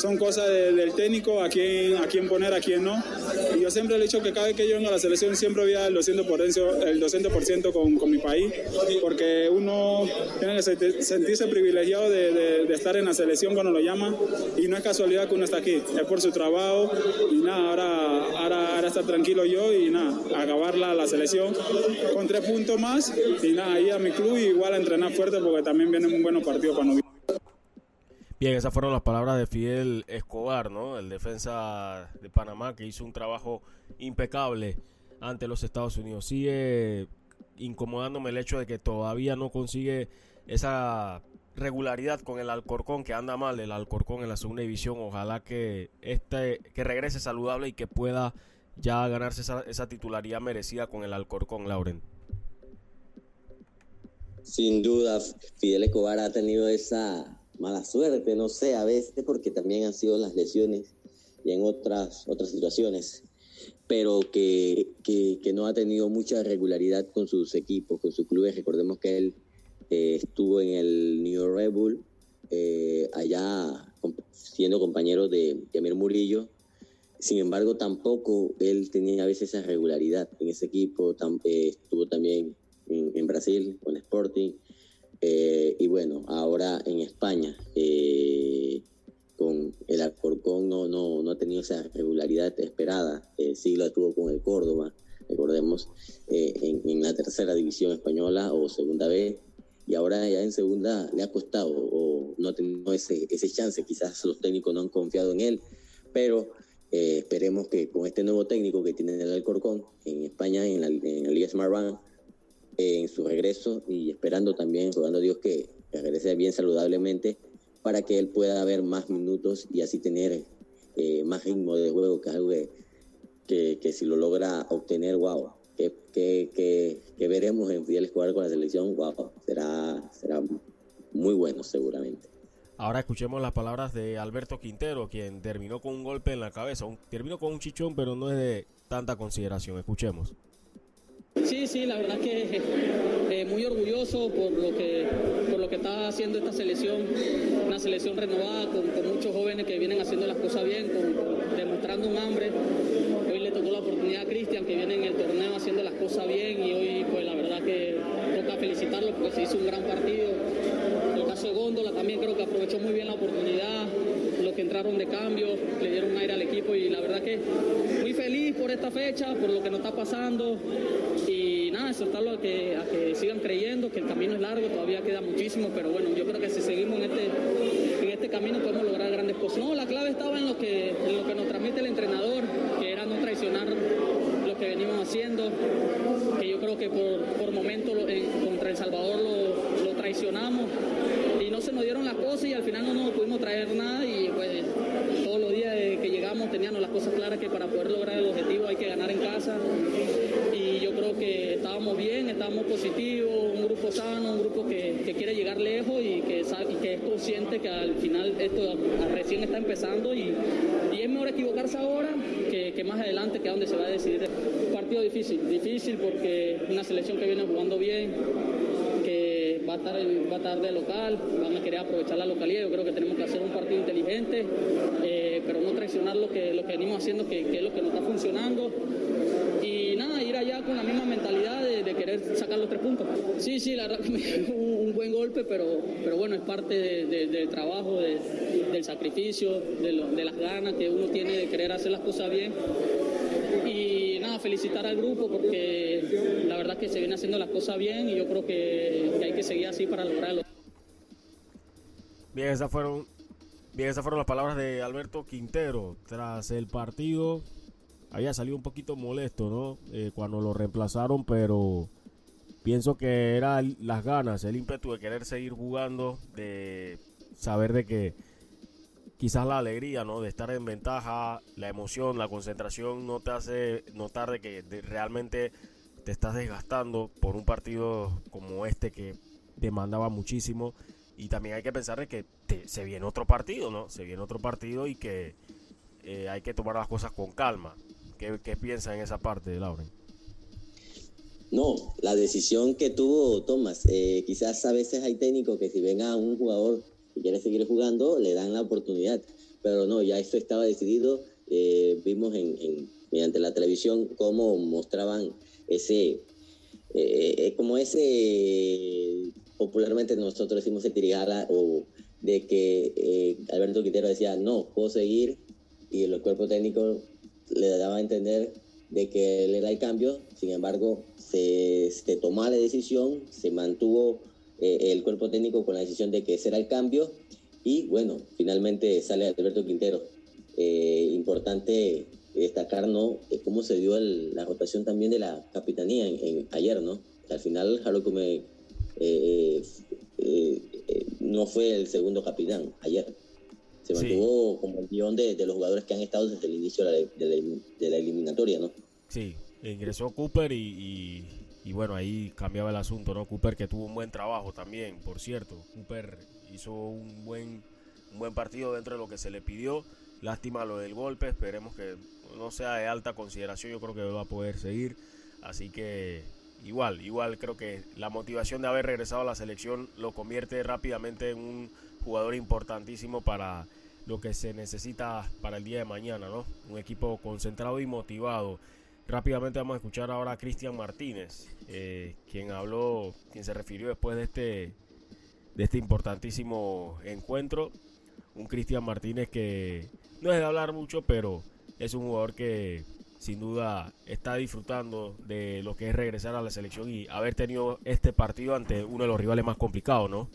Son cosas del técnico, a quién, a quién poner, a quién no. Y yo siempre he dicho que cada vez que yo vengo a la selección siempre voy a el 200%, el 200 con, con mi país, porque uno tiene que sentirse privilegiado de, de, estar en la selección cuando lo llaman y no es casualidad que uno está aquí, es por su trabajo y nada, ahora, ahora, ahora estar tranquilo yo y nada, acabar la, la selección con tres puntos más y nada, ir a mi club y igual a entrenar fuerte porque también vienen un buenos partidos para nosotros. Bien, esas fueron las palabras de Fidel Escobar, ¿no? El defensa de Panamá que hizo un trabajo impecable ante los Estados Unidos. Sigue incomodándome el hecho de que todavía no consigue esa regularidad con el Alcorcón, que anda mal el Alcorcón en la segunda división. Ojalá que este que regrese saludable y que pueda ya ganarse esa, esa titularidad merecida con el Alcorcón, Lauren. Sin duda, Fidel Escobar ha tenido esa mala suerte, no sé, a veces porque también han sido las lesiones y en otras, otras situaciones pero que, que, no ha tenido mucha regularidad con sus equipos, con sus clubes. Recordemos que él eh, estuvo en el New eh, allá siendo compañero de Yamir Murillo. Sin embargo, tampoco él tenía a veces esa regularidad en ese equipo. Eh, estuvo también en, en, Brasil con Sporting. y bueno, ahora en España con el Alcorcón no, no, no ha tenido esa regularidad esperada. Eh, sí lo tuvo con el Córdoba, recordemos, eh, en, la tercera división española o segunda vez, y ahora ya en segunda le ha costado o no ha tenido ese, ese chance. Quizás los técnicos no han confiado en él, pero eh, esperemos que con este nuevo técnico que tiene el Alcorcón en España, en la, en la Liga Smart Bank, en su regreso y esperando también, rogando a Dios que regrese bien saludablemente para que él pueda ver más minutos y así tener eh, más ritmo de juego, que algo que, que, si lo logra obtener, wow, que, veremos en Fidel jugar con la selección, wow, será, será muy bueno seguramente. Ahora escuchemos las palabras de Alberto Quintero, quien terminó con un golpe en la cabeza, terminó con un chichón, pero no es de tanta consideración. Escuchemos. Sí, sí, la verdad que eh, muy orgulloso por lo que por lo que está haciendo esta selección, una selección renovada con, muchos jóvenes que vienen haciendo las cosas bien, demostrando un hambre. Hoy le tocó la oportunidad a Cristian, que viene en el torneo haciendo las cosas bien y hoy pues la verdad que toca felicitarlo porque se hizo un gran partido. Caso de Góndola también creo que aprovechó muy bien la oportunidad, los que entraron de cambio, le dieron aire al equipo y la verdad que muy feliz por esta fecha, por lo que nos está pasando y nada, exhortarlo a que, a que sigan creyendo, que el camino es largo, todavía queda muchísimo, pero bueno, yo creo que si seguimos en este, en este camino podemos lograr grandes cosas. No, la clave estaba en lo que, en lo que nos transmite el entrenador, que era no traicionar lo que venimos haciendo, que yo creo que por, por momentos contra El Salvador lo, lo traicionamos se nos dieron las cosas y al final no nos pudimos traer nada y pues todos los días que llegamos teníamos las cosas claras que para poder lograr el objetivo hay que ganar en casa y yo creo que estábamos bien, estábamos positivos, un grupo sano, un grupo que, que quiere llegar lejos y que, y que es consciente que al final esto recién está empezando y, es mejor equivocarse ahora que, que, más adelante, que es donde se va a decidir. Un partido difícil, difícil porque una selección que viene jugando bien, va a estar, va a estar de local, van a querer aprovechar la localidad. Yo creo que tenemos que hacer un partido inteligente, eh, pero no traicionar lo que, lo que venimos haciendo, que, que es lo que nos está funcionando y nada, ir allá con la misma mentalidad de, querer sacar los tres puntos. Sí, sí, la verdad que me un, un buen golpe, pero, pero bueno, es parte de, de, del trabajo, del sacrificio, de, las ganas que uno tiene de querer hacer las cosas bien. Felicitar al grupo porque la verdad que se viene haciendo las cosas bien y yo creo que, que hay que seguir así para lograrlo. Bien, esas fueron, bien, esas fueron las palabras de Alberto Quintero tras el partido había salido un poquito molesto, ¿no? Eh, cuando lo reemplazaron, pero pienso que era las ganas, el ímpetu de querer seguir jugando, de saber de que quizás la alegría, ¿no? De estar en ventaja, la emoción, la concentración no te hace notar de que realmente te estás desgastando por un partido como este que demandaba muchísimo y también hay que pensar de que se viene otro partido, ¿no? Se viene otro partido y que eh, hay que tomar las cosas con calma. ¿Qué, qué piensa en esa parte, Lauren? No, la decisión que tuvo Thomas, eh, quizás a veces hay técnicos que si ven a un jugador que quiere seguir jugando, le dan la oportunidad, pero no, ya eso estaba decidido. Eh, vimos en, en, mediante la televisión cómo mostraban ese, eh, como ese, popularmente nosotros decimos el tirigala, o de que Alberto Quintero decía, no, puedo seguir, y el cuerpo técnico le daba a entender de que él era el cambio, sin embargo, se, se tomó la decisión, se mantuvo eh, el cuerpo técnico con la decisión de que ese era el cambio y bueno, finalmente sale Alberto Quintero. Eh, importante destacar ¿no? cómo se dio el, la rotación también de la capitanía en, en, ayer, ¿no? Al final Harold me, eh, no fue el segundo capitán ayer se mantuvo sí. como el guion de, de, los jugadores que han estado desde el inicio de la, de la, de la eliminatoria, ¿no? Sí, ingresó Cooper y, y, y, bueno, ahí cambiaba el asunto, ¿no? Cooper que tuvo un buen trabajo también, por cierto. Cooper hizo un buen, un buen partido dentro de lo que se le pidió. Lástima lo del golpe, esperemos que no sea de alta consideración, yo creo que va a poder seguir. Así que igual, igual creo que la motivación de haber regresado a la selección lo convierte rápidamente en un jugador importantísimo para lo que se necesita para el día de mañana, ¿no? Un equipo concentrado y motivado. Rápidamente vamos a escuchar ahora a Cristian Martínez, eh, quien habló, quien se refirió después de este, de este importantísimo encuentro. Un Cristian Martínez que no es de hablar mucho, pero es un jugador que sin duda está disfrutando de lo que es regresar a la selección y haber tenido este partido ante uno de los rivales más complicados, ¿no?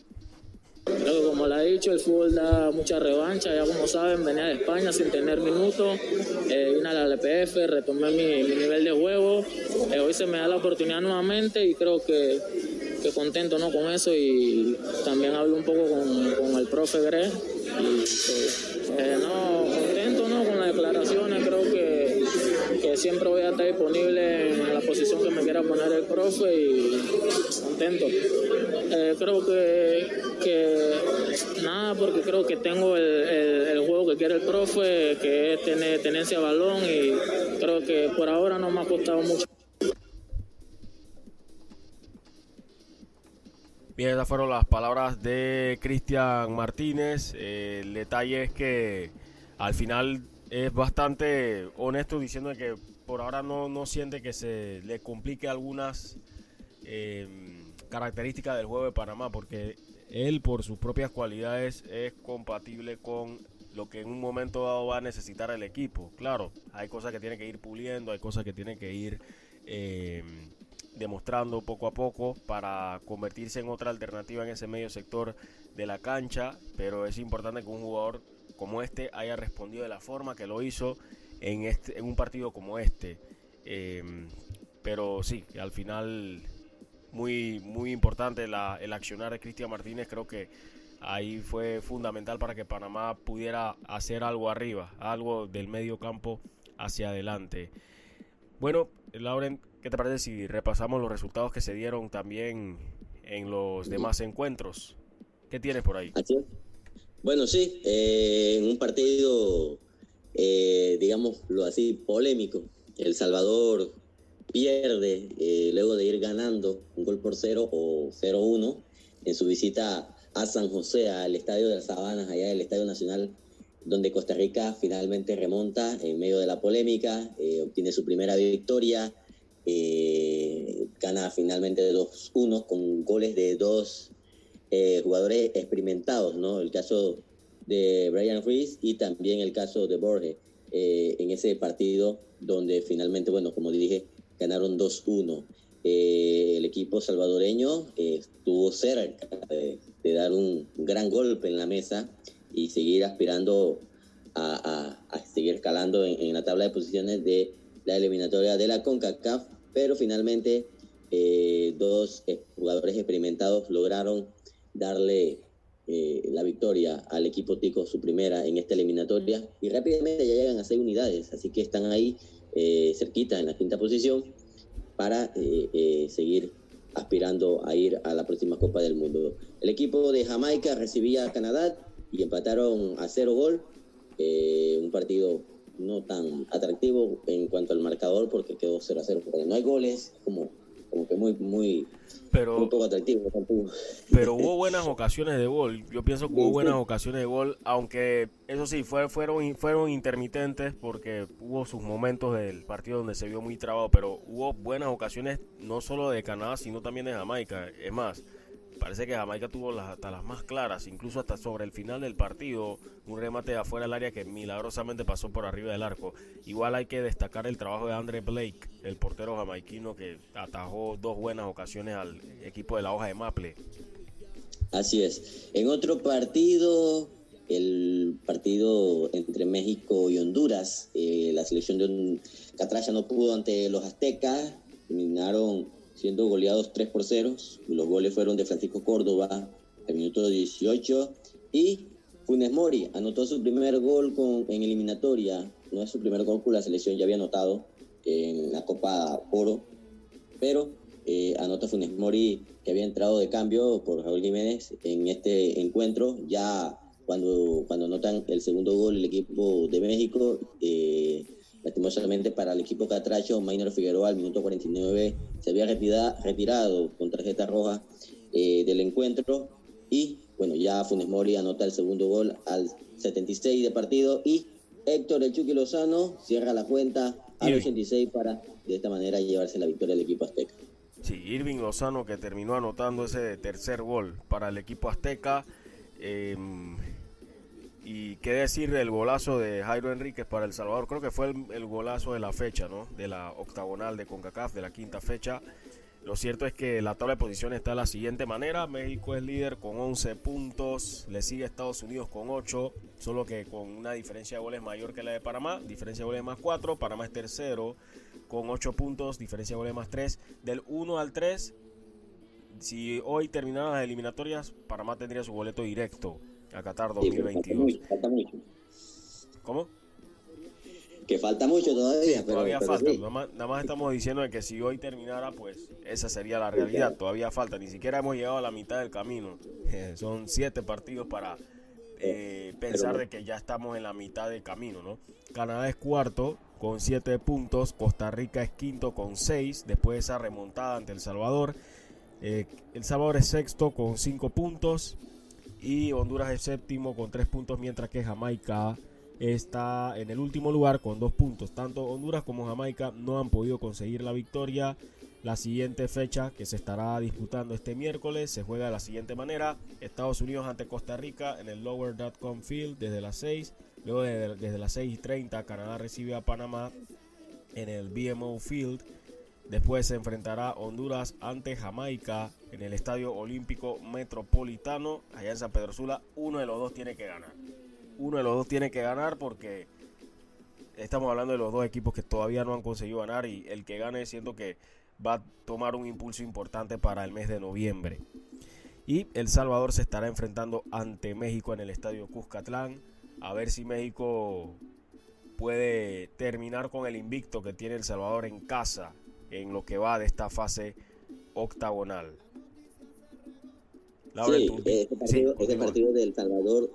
Creo como lo ha dicho, el fútbol da mucha revancha. Ya como saben, venía de España sin tener minutos. Eh, vine a la LPF, retomé mi, nivel de juego. Eh, hoy se me da la oportunidad nuevamente y creo que, que contento ¿no? con eso. Y también hablo un poco con, con el profe Gre. Eh. con las declaraciones. Creo que, que siempre voy a estar disponible en la posición que me quiera poner el profe y contento. Eh, creo que, que, nada, porque creo que tengo el, juego que quiere el profe, que es tener tenencia de balón y creo que por ahora no me ha costado mucho. Bien, esas fueron las palabras de Cristian Martínez. Eh, el detalle es que al final es bastante honesto diciendo que por ahora no, no siente que se le complique algunas eh, características del juego de Panamá, porque él por sus propias cualidades es compatible con lo que en un momento dado va a necesitar el equipo. Claro, hay cosas que tiene que ir puliendo, hay cosas que tiene que ir eh, demostrando poco a poco para convertirse en otra alternativa en ese medio sector de la cancha, pero es importante que un jugador como este haya respondido de la forma que lo hizo en, este, en un partido como este. Eh, pero sí, al final muy, muy importante la, el accionar de Cristian Martínez. Creo que ahí fue fundamental para que Panamá pudiera hacer algo arriba, algo del medio campo hacia adelante. Bueno, Lauren, ¿qué te parece si repasamos los resultados que se dieron también en los demás encuentros? ¿Qué tienes por ahí? Bueno, sí, eh, en un partido, eh, digámoslo así, polémico. El Salvador pierde eh, luego de ir ganando un gol por cero o 0-1 en su visita a San José, al Estadio de las Sabanas, allá del Estadio Nacional, donde Costa Rica finalmente remonta en medio de la polémica, eh, obtiene su primera victoria, gana finalmente 2-1 con goles de dos jugadores experimentados, ¿no? El caso de Brian Ruiz y también el caso de Borges en ese partido donde finalmente, bueno, como dije, ganaron 2-1. Eh, el equipo salvadoreño eh, estuvo cerca de, dar un gran golpe en la mesa y seguir aspirando a, seguir escalando en, la tabla de posiciones de la eliminatoria de la CONCACAF, pero finalmente eh, dos jugadores experimentados lograron darle la victoria al equipo Tico, su primera en esta eliminatoria, y rápidamente ya llegan a seis unidades, así que están ahí eh, cerquita en la quinta posición para eh, eh, seguir aspirando a ir a la próxima Copa del Mundo. El equipo de Jamaica recibía a Canadá y empataron a cero gol. un partido no tan atractivo en cuanto al marcador porque quedó 0 a 0. Porque no hay goles, como como que muy, muy, pero, poco atractivo. Pero hubo buenas ocasiones de gol. Yo pienso que hubo buenas ocasiones de gol, aunque eso sí, fue, fueron, fueron intermitentes porque hubo sus momentos del partido donde se vio muy trabado, pero hubo buenas ocasiones no solo de Canadá, sino también de Jamaica. Es más, Parece que Jamaica tuvo hasta las más claras, incluso hasta sobre el final del partido, un remate afuera del área que milagrosamente pasó por arriba del arco. Igual hay que destacar el trabajo de Andre Blake, el portero jamaiquino que atajó dos buenas ocasiones al equipo de la hoja de Maple. Así es. En otro partido, el partido entre México y Honduras, eh, la selección de Catracha no pudo ante los aztecas, terminaron siendo goleados 3 por 0. Los goles fueron de Francisco Córdoba al minuto 18 y Funes Mori anotó su primer gol con, en eliminatoria. No es su primer gol con la selección, ya había anotado en la Copa Oro, pero eh, anota Funes Mori que había entrado de cambio por Raúl Jiménez en este encuentro. Ya cuando, cuando anotan el segundo gol el equipo de México, eh, Lastimosamente para el equipo catracho, Maynor Figueroa al minuto 49 se había retirado con tarjeta roja eh, del encuentro y bueno, ya Funes Mori anota el segundo gol al 76 de partido y Héctor El Chucky Lozano cierra la cuenta al 86 para de esta manera llevarse la victoria del equipo azteca. Sí, Irving Lozano que terminó anotando ese tercer gol para el equipo azteca. Eh, y qué decir del golazo de Jairo Enríquez para El Salvador. Creo que fue el, golazo de la fecha, ¿no? De la octagonal de CONCACAF, de la quinta fecha. Lo cierto es que la tabla de posiciones está de la siguiente manera. México es líder con 11 puntos. Le sigue Estados Unidos con 8. Solo que con una diferencia de goles mayor que la de Panamá. Diferencia de goles más 4. Panamá es tercero con 8 puntos. Diferencia de goles más 3. Del 1 al 3. Si hoy terminaran las eliminatorias, Panamá tendría su boleto directo a Qatar 2022. falta mucho. ¿Cómo? Que falta mucho todavía. todavía falta. Nada, más, estamos diciendo que si hoy terminara, pues esa sería la realidad. Todavía falta. Ni siquiera hemos llegado a la mitad del camino. son siete partidos para eh, pensar de que ya estamos en la mitad del camino, ¿no? Canadá es cuarto con siete puntos. Costa Rica es quinto con seis. Después de esa remontada ante El Salvador. Eh, el Salvador es sexto con cinco puntos y Honduras es séptimo con tres puntos, mientras que Jamaica está en el último lugar con dos puntos. Tanto Honduras como Jamaica no han podido conseguir la victoria. La siguiente fecha que se estará disputando este miércoles se juega de la siguiente manera. Estados Unidos ante Costa Rica en el Lower.com Field desde las 6. Luego desde las 6.30 Canadá recibe a Panamá en el BMO Field. Después se enfrentará Honduras ante Jamaica en el Estadio Olímpico Metropolitano allá en San Pedro Sula. Uno de los dos tiene que ganar. Uno de los dos tiene que ganar porque estamos hablando de los dos equipos que todavía no han conseguido ganar y el que gane siento que va a tomar un impulso importante para el mes de noviembre. Y El Salvador se estará enfrentando ante México en el Estadio Cuscatlán. A ver si México puede terminar con el invicto que tiene El Salvador en casa en lo que va de esta fase octagonal. sí, ese partido, ese partido del Salvador,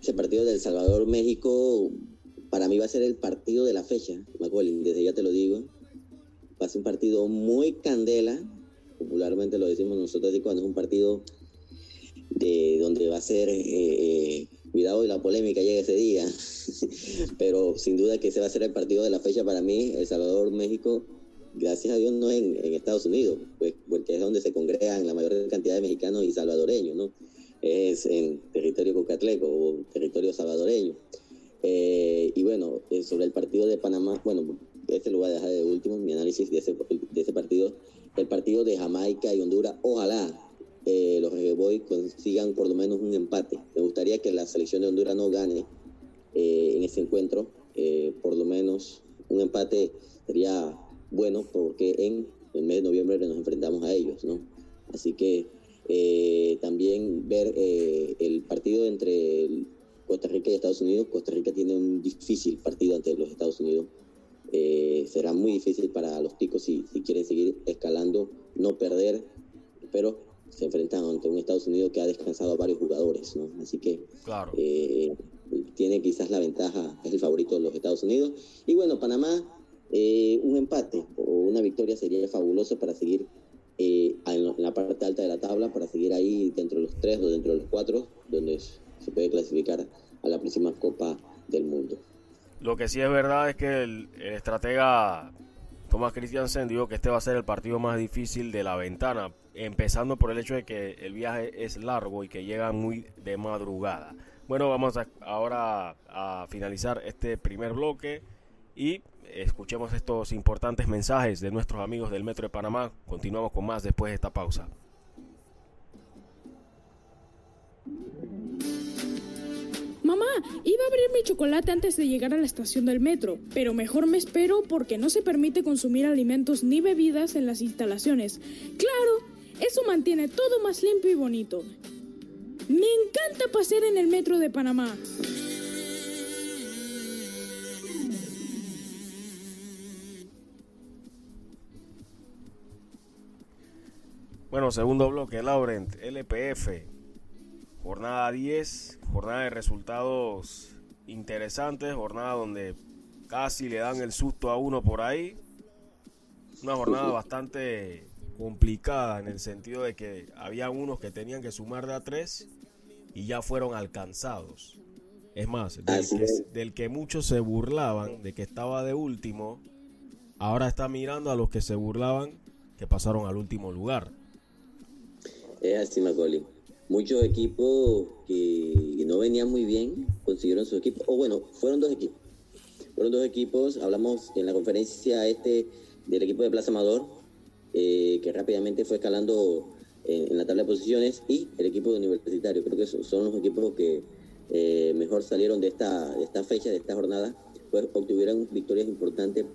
ese partido del Salvador México, para mí va a ser el partido de la fecha, desde ya te lo digo. Va a ser un partido muy candela, popularmente lo decimos nosotros así cuando es un partido de donde va a ser eh, eh, cuidado y la polémica llega ese día, pero sin duda que ese va a ser el partido de la fecha para mí, El Salvador, México, gracias a Dios no en, en Estados Unidos, pues porque es donde se congregan la mayor cantidad de mexicanos y salvadoreños, ¿no? Es en territorio cocatleco o territorio salvadoreño. Eh, y bueno, sobre el partido de Panamá, bueno, este lo voy a dejar de último, mi análisis de ese, de ese partido. El partido de Jamaica y Honduras, ojalá eh, los Boys consigan por lo menos un empate. Me gustaría que la selección de Honduras no gane eh, en ese encuentro, eh, por lo menos un empate sería bueno porque en el mes de noviembre nos enfrentamos a ellos, ¿no? Así que también ver el partido entre Costa Rica y Estados Unidos. Costa Rica tiene un difícil partido ante los Estados Unidos eh, será muy difícil para los ticos si, si quieren seguir escalando, no perder, pero se enfrentan ante un Estados Unidos que ha descansado a varios jugadores, ¿no? Así que eh, tiene quizás la ventaja, es el favorito de los Estados Unidos. Y bueno, Panamá, eh, un empate o una victoria sería fabuloso para seguir en la parte alta de la tabla, para seguir ahí dentro de los tres o dentro de los cuatro, donde se puede clasificar a la próxima Copa del Mundo. Lo que sí es verdad es que el, estratega Thomas Christiansen dijo que este va a ser el partido más difícil de la ventana, empezando por el hecho de que el viaje es largo y que llega muy de madrugada. Bueno, vamos ahora a finalizar este primer bloque y escuchemos estos importantes mensajes de nuestros amigos del Metro de Panamá. Continuamos con más después de esta pausa. Mamá, iba a abrir mi chocolate antes de llegar a la estación del metro, pero mejor me espero porque no se permite consumir alimentos ni bebidas en las instalaciones. Claro, eso mantiene todo más limpio y bonito. Me encanta pasear en el metro de Panamá. Bueno, segundo bloque, Laurent, LPF. Jornada 10, jornada de resultados interesantes, jornada donde casi le dan el susto a uno por ahí. Una jornada bastante complicada en el sentido de que había unos que tenían que sumar de a tres y ya fueron alcanzados. Es más, del que, del que, muchos se burlaban de que estaba de último, ahora está mirando a los que se burlaban que pasaron al último lugar. Es así, Macaulay muchos equipos que no venían muy bien consiguieron su equipo. O bueno, fueron dos equipos. Fueron dos equipos. Hablamos en la conferencia este del equipo de Plaza Amador, eh, que rápidamente fue escalando en, la tabla de posiciones, y el equipo de Universitario. Creo que son los equipos que eh, mejor salieron de esta, de esta fecha, de esta jornada, pues obtuvieron victorias importantes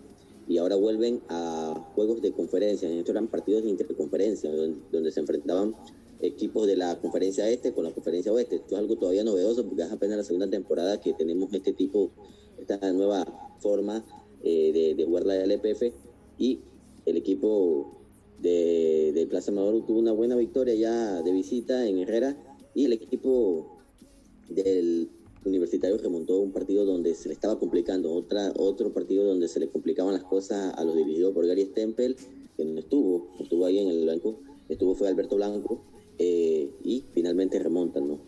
y ahora vuelven a juegos de conferencia. Estos eran partidos de interconferencia, donde se enfrentaban equipos de la conferencia este con la conferencia oeste. Esto es algo todavía novedoso porque es apenas la segunda temporada que tenemos este tipo, esta nueva forma eh, de, jugar la LPF y el equipo de, de Plaza Amador tuvo una buena victoria ya de visita en Herrera y el equipo del Universitario remontó un partido donde se le estaba complicando, otra, otro partido donde se le complicaban las cosas a los dirigidos por Gary Stempel, que no estuvo, estuvo ahí en el banco, estuvo fue Alberto Blanco, eh, y finalmente remontan, ¿no?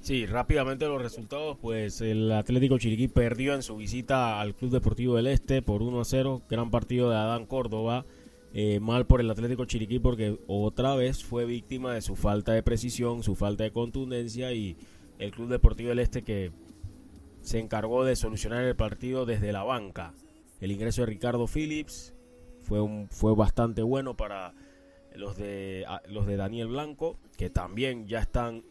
Sí, rápidamente los resultados, pues el Atlético Chiriquí perdió en su visita al Club Deportivo del Este por 1 a 0, gran partido de Adán Córdoba, eh, mal por el Atlético Chiriquí porque otra vez fue víctima de su falta de precisión, su falta de contundencia y el Club Deportivo del Este que se encargó de solucionar el partido desde la banca. El ingreso de Ricardo Phillips fue, un, fue bastante bueno para los de, los de Daniel Blanco, que también ya están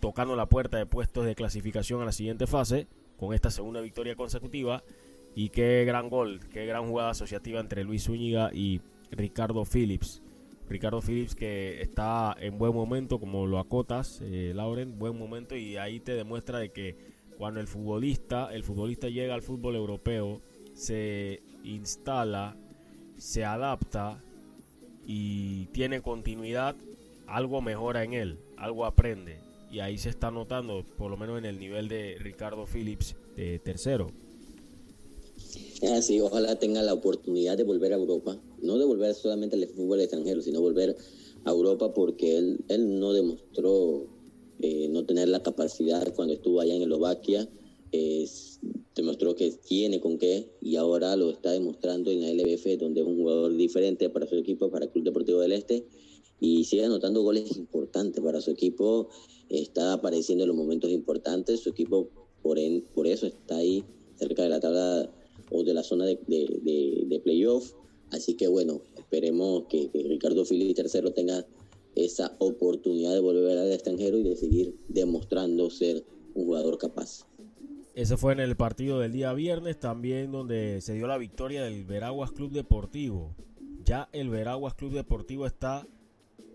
tocando la puerta de puestos de clasificación a la siguiente fase con esta segunda victoria consecutiva. Y qué gran gol, qué gran jugada asociativa entre Luis Zúñiga y Ricardo Phillips. Ricardo Phillips que está en buen momento, como lo acotas, eh, Lauren, buen momento y ahí te demuestra de que cuando el futbolista, el futbolista llega al fútbol europeo, se instala, se adapta y tiene continuidad, algo mejora en él, algo aprende y ahí se está notando, por lo menos en el nivel de Ricardo Phillips, de tercero. Así, ojalá tenga la oportunidad de volver a Europa, no de volver solamente al fútbol extranjero, sino volver a Europa porque él, él no demostró eh, no tener la capacidad cuando estuvo allá en Eslovaquia, demostró que tiene con qué y ahora lo está demostrando en la LBF, donde es un jugador diferente para su equipo, para el Club Deportivo del Este, y sigue anotando goles importantes para su equipo está apareciendo en los momentos importantes. Su equipo, por, por eso, está ahí cerca de la tabla o de la zona de, de, playoff. Así que bueno, esperemos que, Ricardo Fili tercero tenga esa oportunidad de volver al extranjero y de seguir demostrando ser un jugador capaz. Ese fue en el partido del día viernes, también donde se dio la victoria del Veraguas Club Deportivo. Ya el Veraguas Club Deportivo está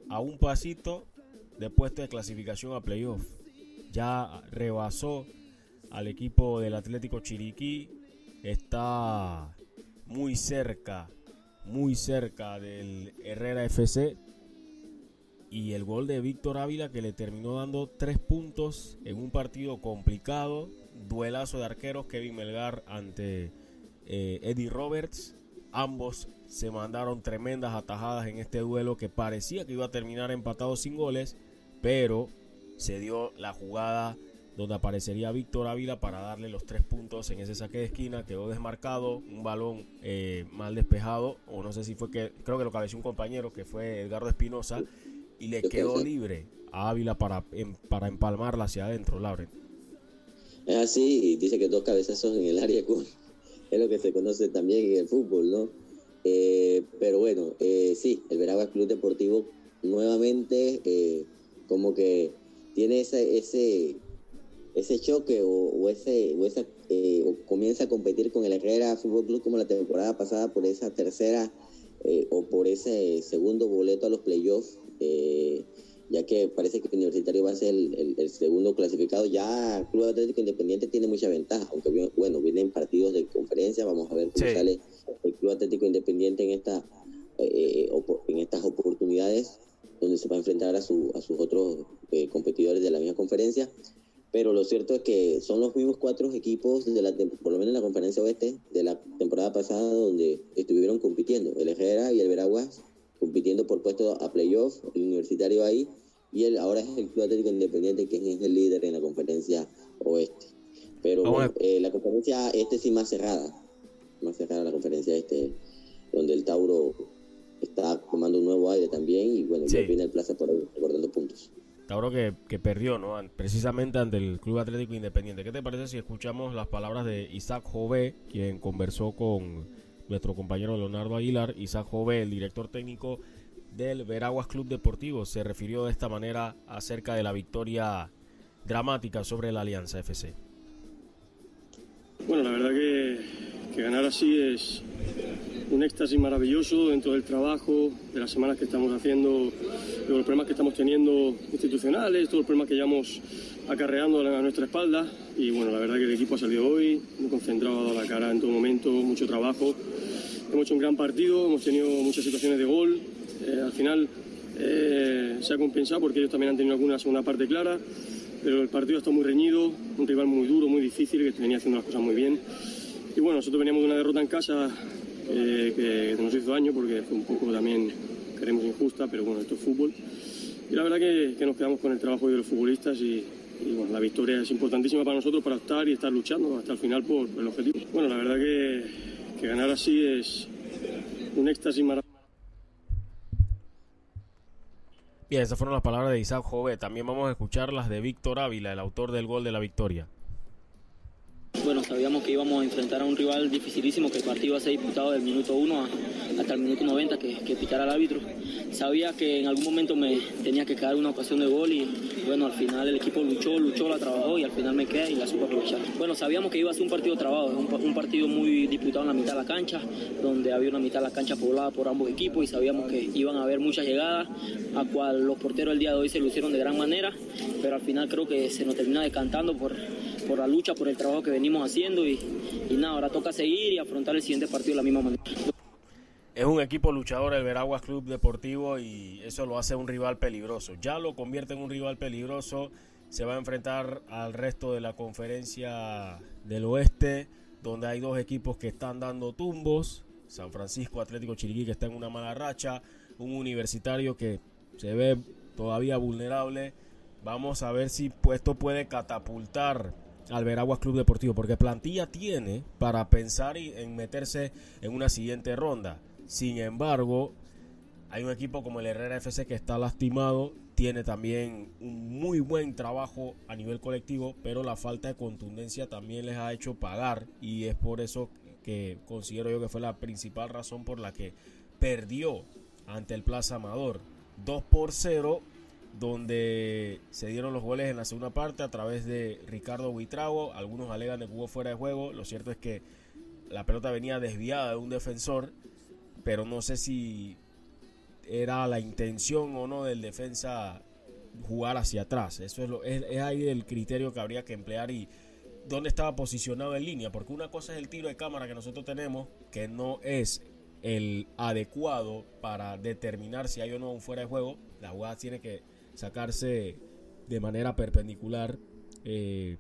a un pasito de puesto de clasificación a playoff. Ya rebasó al equipo del Atlético Chiriquí. Está muy cerca, muy cerca del Herrera FC. Y el gol de Víctor Ávila que le terminó dando tres puntos en un partido complicado. Duelazo de arqueros Kevin Melgar ante eh, Eddie Roberts. Ambos se mandaron tremendas atajadas en este duelo que parecía que iba a terminar empatado sin goles pero se dio la jugada donde aparecería Víctor Ávila para darle los tres puntos en ese saque de esquina, quedó desmarcado, un balón eh, mal despejado, o no sé si fue que, creo que lo cabeció un compañero que fue Edgardo Espinosa, y le quedó libre a Ávila para, em, para empalmarla hacia adentro, Lauren. Es así, y dice que dos cabezazos en el área es lo que se conoce también en el fútbol, ¿no? Eh, pero bueno, eh, sí, el Veragua Club Deportivo nuevamente como que tiene ese, ese choque o, ese, o esa, eh, comienza a competir con el Herrera Fútbol Club como la temporada pasada por esa tercera eh, o por ese segundo boleto a los playoffs, eh, ya que parece que el Universitario va a ser el, segundo clasificado. Ya Club Atlético Independiente tiene mucha ventaja, aunque bueno, vienen partidos de conferencia, vamos a ver cómo sale el Club Atlético Independiente en, esta, en estas oportunidades donde se va a enfrentar a, su, a sus otros competidores de la misma conferencia. Pero lo cierto es que son los mismos cuatro equipos, de la, por lo menos en la conferencia oeste, de la temporada pasada, donde estuvieron compitiendo. El Ejera y el Veraguas compitiendo por puesto a playoff, el universitario ahí, y el, ahora es el Club Atlético Independiente, que es el líder en la conferencia oeste. Pero eh, la conferencia este sí más cerrada, más cerrada la conferencia este, donde el Tauro está tomando un nuevo aire también y bueno, ya viene el Plaza por ahí, recordando puntos. Tauro que, que perdió, ¿no? Precisamente ante el Club Atlético Independiente. ¿Qué te parece si escuchamos las palabras de Isaac Jové, quien conversó con nuestro compañero Leonardo Aguilar? Isaac Jové, el director técnico del Veraguas Club Deportivo, se refirió de esta manera acerca de la victoria dramática sobre la Alianza FC. Bueno, la verdad que, que ganar así es, un éxtasis maravilloso dentro del trabajo, de las semanas que estamos haciendo, de los problemas que estamos teniendo institucionales, todos los problemas que llevamos acarreando a nuestra espalda. Y bueno, la verdad que el equipo ha salido hoy, muy concentrado, dado la cara en todo momento, mucho trabajo. Hemos hecho un gran partido, hemos tenido muchas situaciones de gol. Eh, al final eh, se ha compensado porque ellos también han tenido alguna segunda parte clara, pero el partido ha estado muy reñido, un rival muy duro, muy difícil, que venía haciendo las cosas muy bien. Y bueno, nosotros veníamos de una derrota en casa que nos hizo daño porque fue un poco también, queremos injusta, pero bueno, esto es fútbol. Y la verdad que, que nos quedamos con el trabajo de los futbolistas y, y bueno, la victoria es importantísima para nosotros para estar y estar luchando hasta el final por el objetivo. Bueno, la verdad que, que ganar así es un éxtasis maravilloso. Bien, esas fueron las palabras de Isaac Jove. También vamos a escuchar las de Víctor Ávila, el autor del gol de la victoria. Bueno, sabíamos que íbamos a enfrentar a un rival dificilísimo, que el partido iba a ser disputado del minuto 1 hasta el minuto 90 que, que pitara el árbitro. Sabía que en algún momento me tenía que quedar una ocasión de gol y bueno, al final el equipo luchó, luchó, la trabajó y al final me quedé y la supe aprovechar. Bueno, sabíamos que iba a ser un partido trabado, un, un partido muy disputado en la mitad de la cancha, donde había una mitad de la cancha poblada por ambos equipos y sabíamos que iban a haber muchas llegadas, a cual los porteros el día de hoy se lucieron de gran manera, pero al final creo que se nos termina decantando por, por la lucha, por el trabajo que venimos haciendo y, nada, ahora toca seguir y afrontar el siguiente partido de la misma manera. Es un equipo luchador el Veraguas Club Deportivo y eso lo hace un rival peligroso. Ya lo convierte en un rival peligroso. Se va a enfrentar al resto de la conferencia del oeste, donde hay dos equipos que están dando tumbos. San Francisco Atlético Chiriquí que está en una mala racha. Un universitario que se ve todavía vulnerable. Vamos a ver si esto puede catapultar al Veraguas Club Deportivo, porque plantilla tiene para pensar en meterse en una siguiente ronda. Sin embargo, hay un equipo como el Herrera FC que está lastimado, tiene también un muy buen trabajo a nivel colectivo, pero la falta de contundencia también les ha hecho pagar y es por eso que considero yo que fue la principal razón por la que perdió ante el Plaza Amador. 2 por 0, donde se dieron los goles en la segunda parte a través de Ricardo Buitrago. Algunos alegan que hubo fuera de juego. Lo cierto es que la pelota venía desviada de un defensor pero no sé si era la intención o no del defensa jugar hacia atrás. Eso es, lo, es, ahí el criterio que habría que emplear y dónde estaba posicionado en línea, porque una cosa es el tiro de cámara que nosotros tenemos, que no es el adecuado para determinar si hay o no un fuera de juego. La jugada tiene que sacarse de manera perpendicular eh,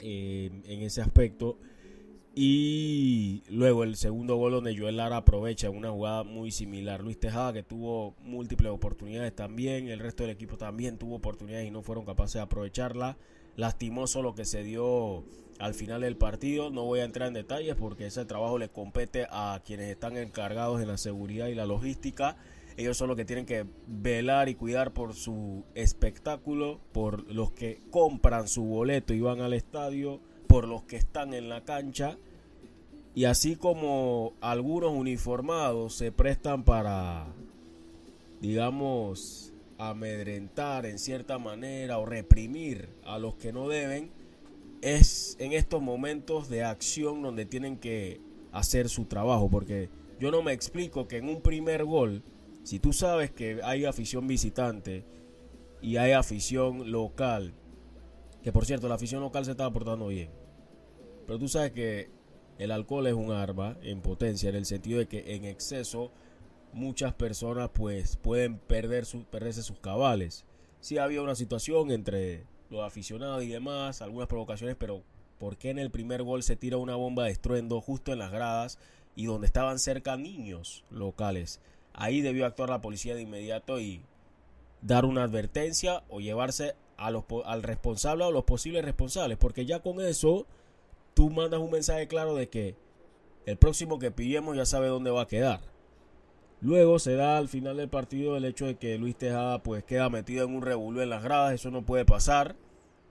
eh, en ese aspecto. Y luego el segundo gol donde Joel Lara aprovecha una jugada muy similar. Luis Tejada que tuvo múltiples oportunidades también. El resto del equipo también tuvo oportunidades y no fueron capaces de aprovecharla. Lastimoso lo que se dio al final del partido. No voy a entrar en detalles porque ese trabajo le compete a quienes están encargados de la seguridad y la logística. Ellos son los que tienen que velar y cuidar por su espectáculo, por los que compran su boleto y van al estadio, por los que están en la cancha y así como algunos uniformados se prestan para, digamos, amedrentar en cierta manera o reprimir a los que no deben, es en estos momentos de acción donde tienen que hacer su trabajo. Porque yo no me explico que en un primer gol, si tú sabes que hay afición visitante y hay afición local, que por cierto la afición local se está portando bien, pero tú sabes que el alcohol es un arma en potencia en el sentido de que en exceso muchas personas pues pueden perder su, perderse sus cabales. Sí había una situación entre los aficionados y demás, algunas provocaciones, pero ¿por qué en el primer gol se tira una bomba de estruendo justo en las gradas y donde estaban cerca niños locales? Ahí debió actuar la policía de inmediato y dar una advertencia o llevarse a los, al responsable o los posibles responsables, porque ya con eso tú mandas un mensaje claro de que el próximo que pillemos ya sabe dónde va a quedar. Luego se da al final del partido el hecho de que Luis Tejada pues queda metido en un revuelo en las gradas, eso no puede pasar,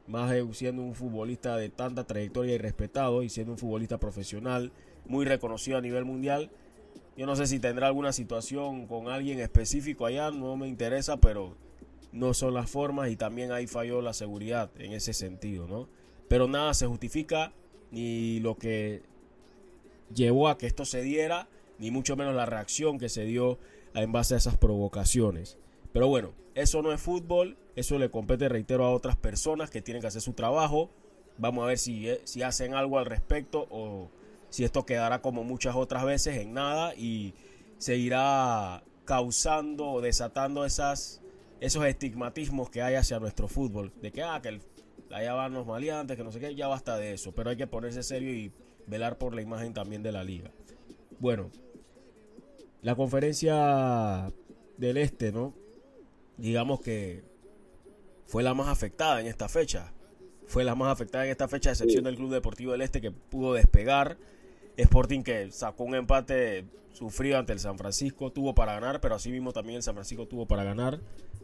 más siendo un futbolista de tanta trayectoria y respetado y siendo un futbolista profesional muy reconocido a nivel mundial. Yo no sé si tendrá alguna situación con alguien específico allá, no me interesa, pero no son las formas y también ahí falló la seguridad en ese sentido, ¿no? Pero nada se justifica ni lo que llevó a que esto se diera, ni mucho menos la reacción que se dio en base a esas provocaciones. Pero bueno, eso no es fútbol, eso le compete, reitero, a otras personas que tienen que hacer su trabajo. Vamos a ver si, eh, si hacen algo al respecto o si esto quedará como muchas otras veces en nada y seguirá causando o desatando esas, esos estigmatismos que hay hacia nuestro fútbol. De que, ah, que el allá van los maleantes, que no sé qué, ya basta de eso. Pero hay que ponerse serio y velar por la imagen también de la liga. Bueno, la conferencia del este, ¿no? Digamos que fue la más afectada en esta fecha. Fue la más afectada en esta fecha, a excepción del Club Deportivo del Este que pudo despegar. Sporting que sacó un empate sufrido ante el San Francisco, tuvo para ganar, pero así mismo también el San Francisco tuvo para ganar.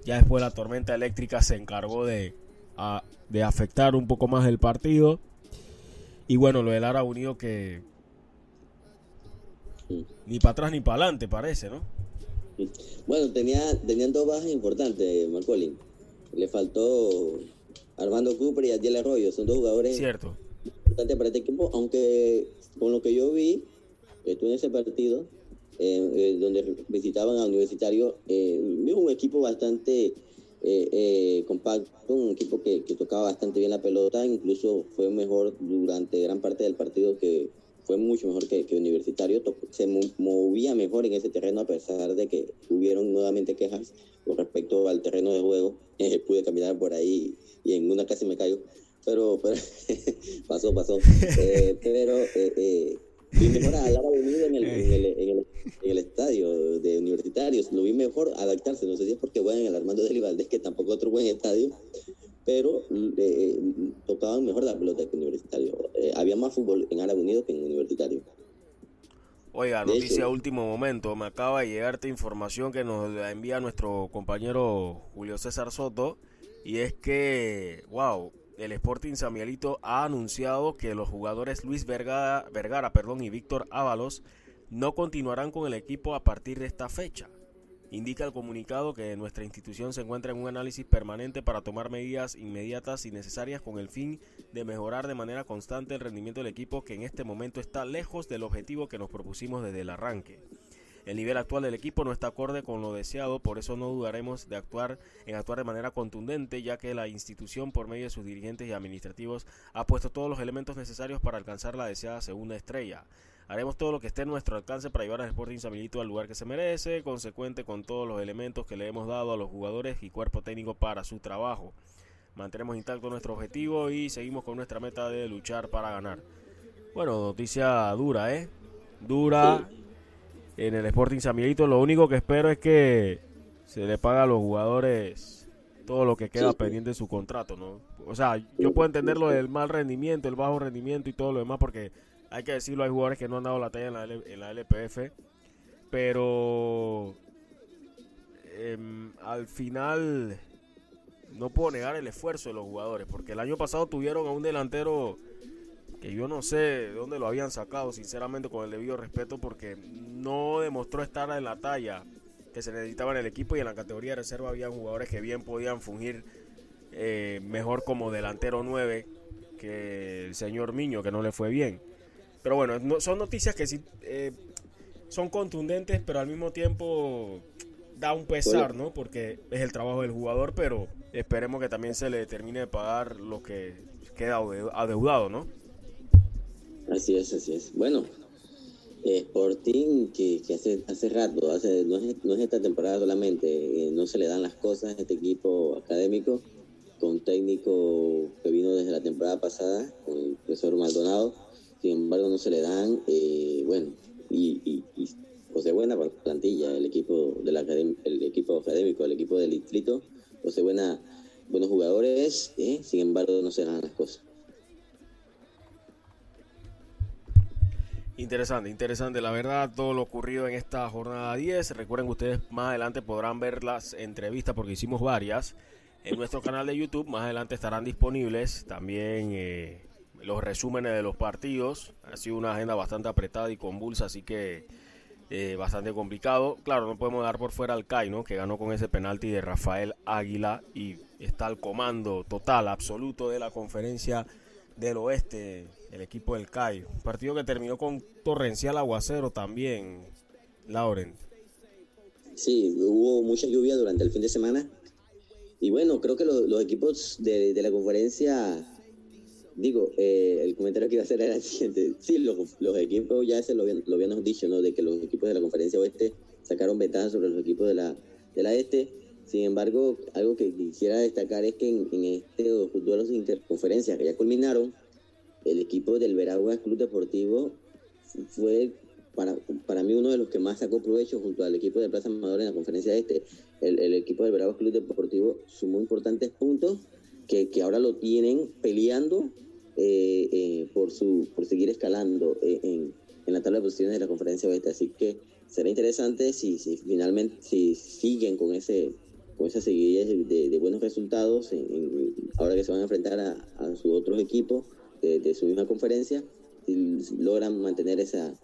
Ya después la tormenta eléctrica se encargó de, de afectar un poco más el partido. Y bueno, lo del Ara Unido que ni para atrás ni para adelante parece, ¿no? Bueno, tenía, tenían dos bajas importantes, Marcolín. Le faltó Armando Cooper y Adiel Arroyo, son dos jugadores Cierto. importantes para este equipo, aunque con lo que yo vi, estuve en ese partido, eh, eh, donde visitaban a Universitario, eh, un equipo bastante eh, compacto, un equipo que, tocaba bastante bien la pelota, incluso fue mejor durante gran parte del partido que fue mucho mejor que, que Universitario, se movía mejor en ese terreno a pesar de que hubieron nuevamente quejas con respecto al terreno de juego. pude caminar por ahí y en una casi me caigo, pero, pero pasó, pasó. pero vi mejor a Lara Unido en el, en, el, en, el, en el, estadio de universitarios. Lo vi mejor adaptarse. No sé si es porque bueno en el Armando de Valdés, que tampoco otro buen estadio, pero eh, tocaban mejor la pelota que universitario. Eh, había más fútbol en Árabe Unido que en universitario. Oiga, noticia último momento. Me acaba de llegar esta información que nos envía nuestro compañero Julio César Soto. Y es que, wow, el Sporting Samielito ha anunciado que los jugadores Luis Vergara, Vergara perdón, y Víctor Ábalos no continuarán con el equipo a partir de esta fecha. Indica el comunicado que nuestra institución se encuentra en un análisis permanente para tomar medidas inmediatas y necesarias con el fin de mejorar de manera constante el rendimiento del equipo que en este momento está lejos del objetivo que nos propusimos desde el arranque. El nivel actual del equipo no está acorde con lo deseado, por eso no dudaremos de actuar en actuar de manera contundente, ya que la institución por medio de sus dirigentes y administrativos ha puesto todos los elementos necesarios para alcanzar la deseada segunda estrella. Haremos todo lo que esté en nuestro alcance para llevar al Sporting Samilito al lugar que se merece, consecuente con todos los elementos que le hemos dado a los jugadores y cuerpo técnico para su trabajo. Mantenemos intacto nuestro objetivo y seguimos con nuestra meta de luchar para ganar. Bueno, noticia dura, ¿eh? Dura en el Sporting Samilito. Lo único que espero es que se le pague a los jugadores todo lo que queda pendiente de su contrato, ¿no? O sea, yo puedo entender lo del mal rendimiento, el bajo rendimiento y todo lo demás porque hay que decirlo, hay jugadores que no han dado la talla en la, en la LPF, pero em, al final no puedo negar el esfuerzo de los jugadores, porque el año pasado tuvieron a un delantero que yo no sé dónde lo habían sacado, sinceramente, con el debido respeto, porque no demostró estar en la talla que se necesitaba en el equipo y en la categoría de reserva había jugadores que bien podían fungir eh, mejor como delantero 9 que el señor Miño, que no le fue bien. Pero bueno, son noticias que sí eh, son contundentes, pero al mismo tiempo da un pesar, ¿no? Porque es el trabajo del jugador, pero esperemos que también se le termine de pagar lo que queda adeudado, ¿no? Así es, así es. Bueno, Sporting que, que hace, hace rato, hace, no, es, no es esta temporada solamente, eh, no se le dan las cosas a este equipo académico, con técnico que vino desde la temporada pasada, con el profesor Maldonado sin embargo no se le dan, eh, bueno, y, y, y posee buena plantilla el equipo del el equipo académico, el equipo del distrito, posee buena, buenos jugadores, eh, sin embargo no se dan las cosas. Interesante, interesante, la verdad, todo lo ocurrido en esta jornada 10. Recuerden que ustedes más adelante podrán ver las entrevistas porque hicimos varias en nuestro canal de YouTube. Más adelante estarán disponibles también eh, los resúmenes de los partidos. Ha sido una agenda bastante apretada y convulsa, así que eh, bastante complicado. Claro, no podemos dar por fuera al CAI, ¿no? que ganó con ese penalti de Rafael Águila y está al comando total, absoluto de la conferencia del oeste, el equipo del CAI. Un partido que terminó con torrencial aguacero también, Lauren. Sí, hubo mucha lluvia durante el fin de semana. Y bueno, creo que los equipos de, de la conferencia digo, eh, el comentario que iba a hacer era el siguiente. Sí, los, equipos ya se lo, lo, habíamos dicho, ¿no? De que los equipos de la conferencia oeste sacaron ventaja sobre los equipos de la, de la este. Sin embargo, algo que quisiera destacar es que en, en estos duelos de interconferencia que ya culminaron, el equipo del Veraguas Club Deportivo fue para, para mí uno de los que más sacó provecho junto al equipo de Plaza Amador en la conferencia este, el, el equipo del Bravos Club Deportivo sumó importantes puntos que, que ahora lo tienen peleando eh, eh, por su por seguir escalando eh, en, en, la tabla de posiciones de la conferencia oeste. Así que será interesante si, si finalmente si siguen con ese con esa seguidilla de, de buenos resultados en, en, ahora que se van a enfrentar a, a sus otros equipos de, su misma conferencia logran mantener esa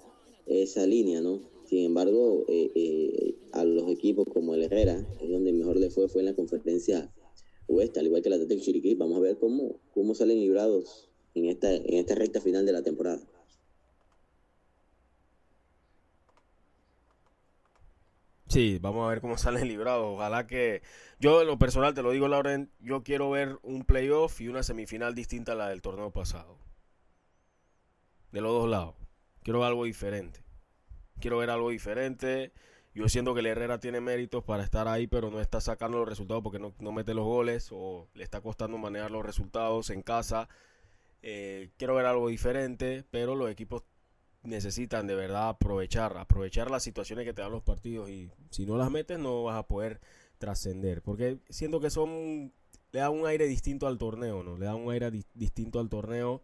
esa línea, ¿no? Sin embargo, eh, eh, a los equipos como el Herrera, es donde mejor le fue, fue en la conferencia oeste, al igual que el Atlético Chiriquí. Vamos a ver cómo, cómo salen librados en esta, en esta recta final de la temporada. Sí, vamos a ver cómo salen librados. Ojalá que yo en lo personal te lo digo, Lauren, yo quiero ver un playoff y una semifinal distinta a la del torneo pasado. De los dos lados. Quiero algo diferente. Quiero ver algo diferente. Yo siento que el Herrera tiene méritos para estar ahí, pero no está sacando los resultados porque no, no mete los goles o le está costando manejar los resultados en casa. Eh, quiero ver algo diferente, pero los equipos necesitan de verdad aprovechar, aprovechar las situaciones que te dan los partidos y si no las metes no vas a poder trascender, porque siento que son le dan un aire distinto al torneo, ¿no? Le dan un aire di distinto al torneo.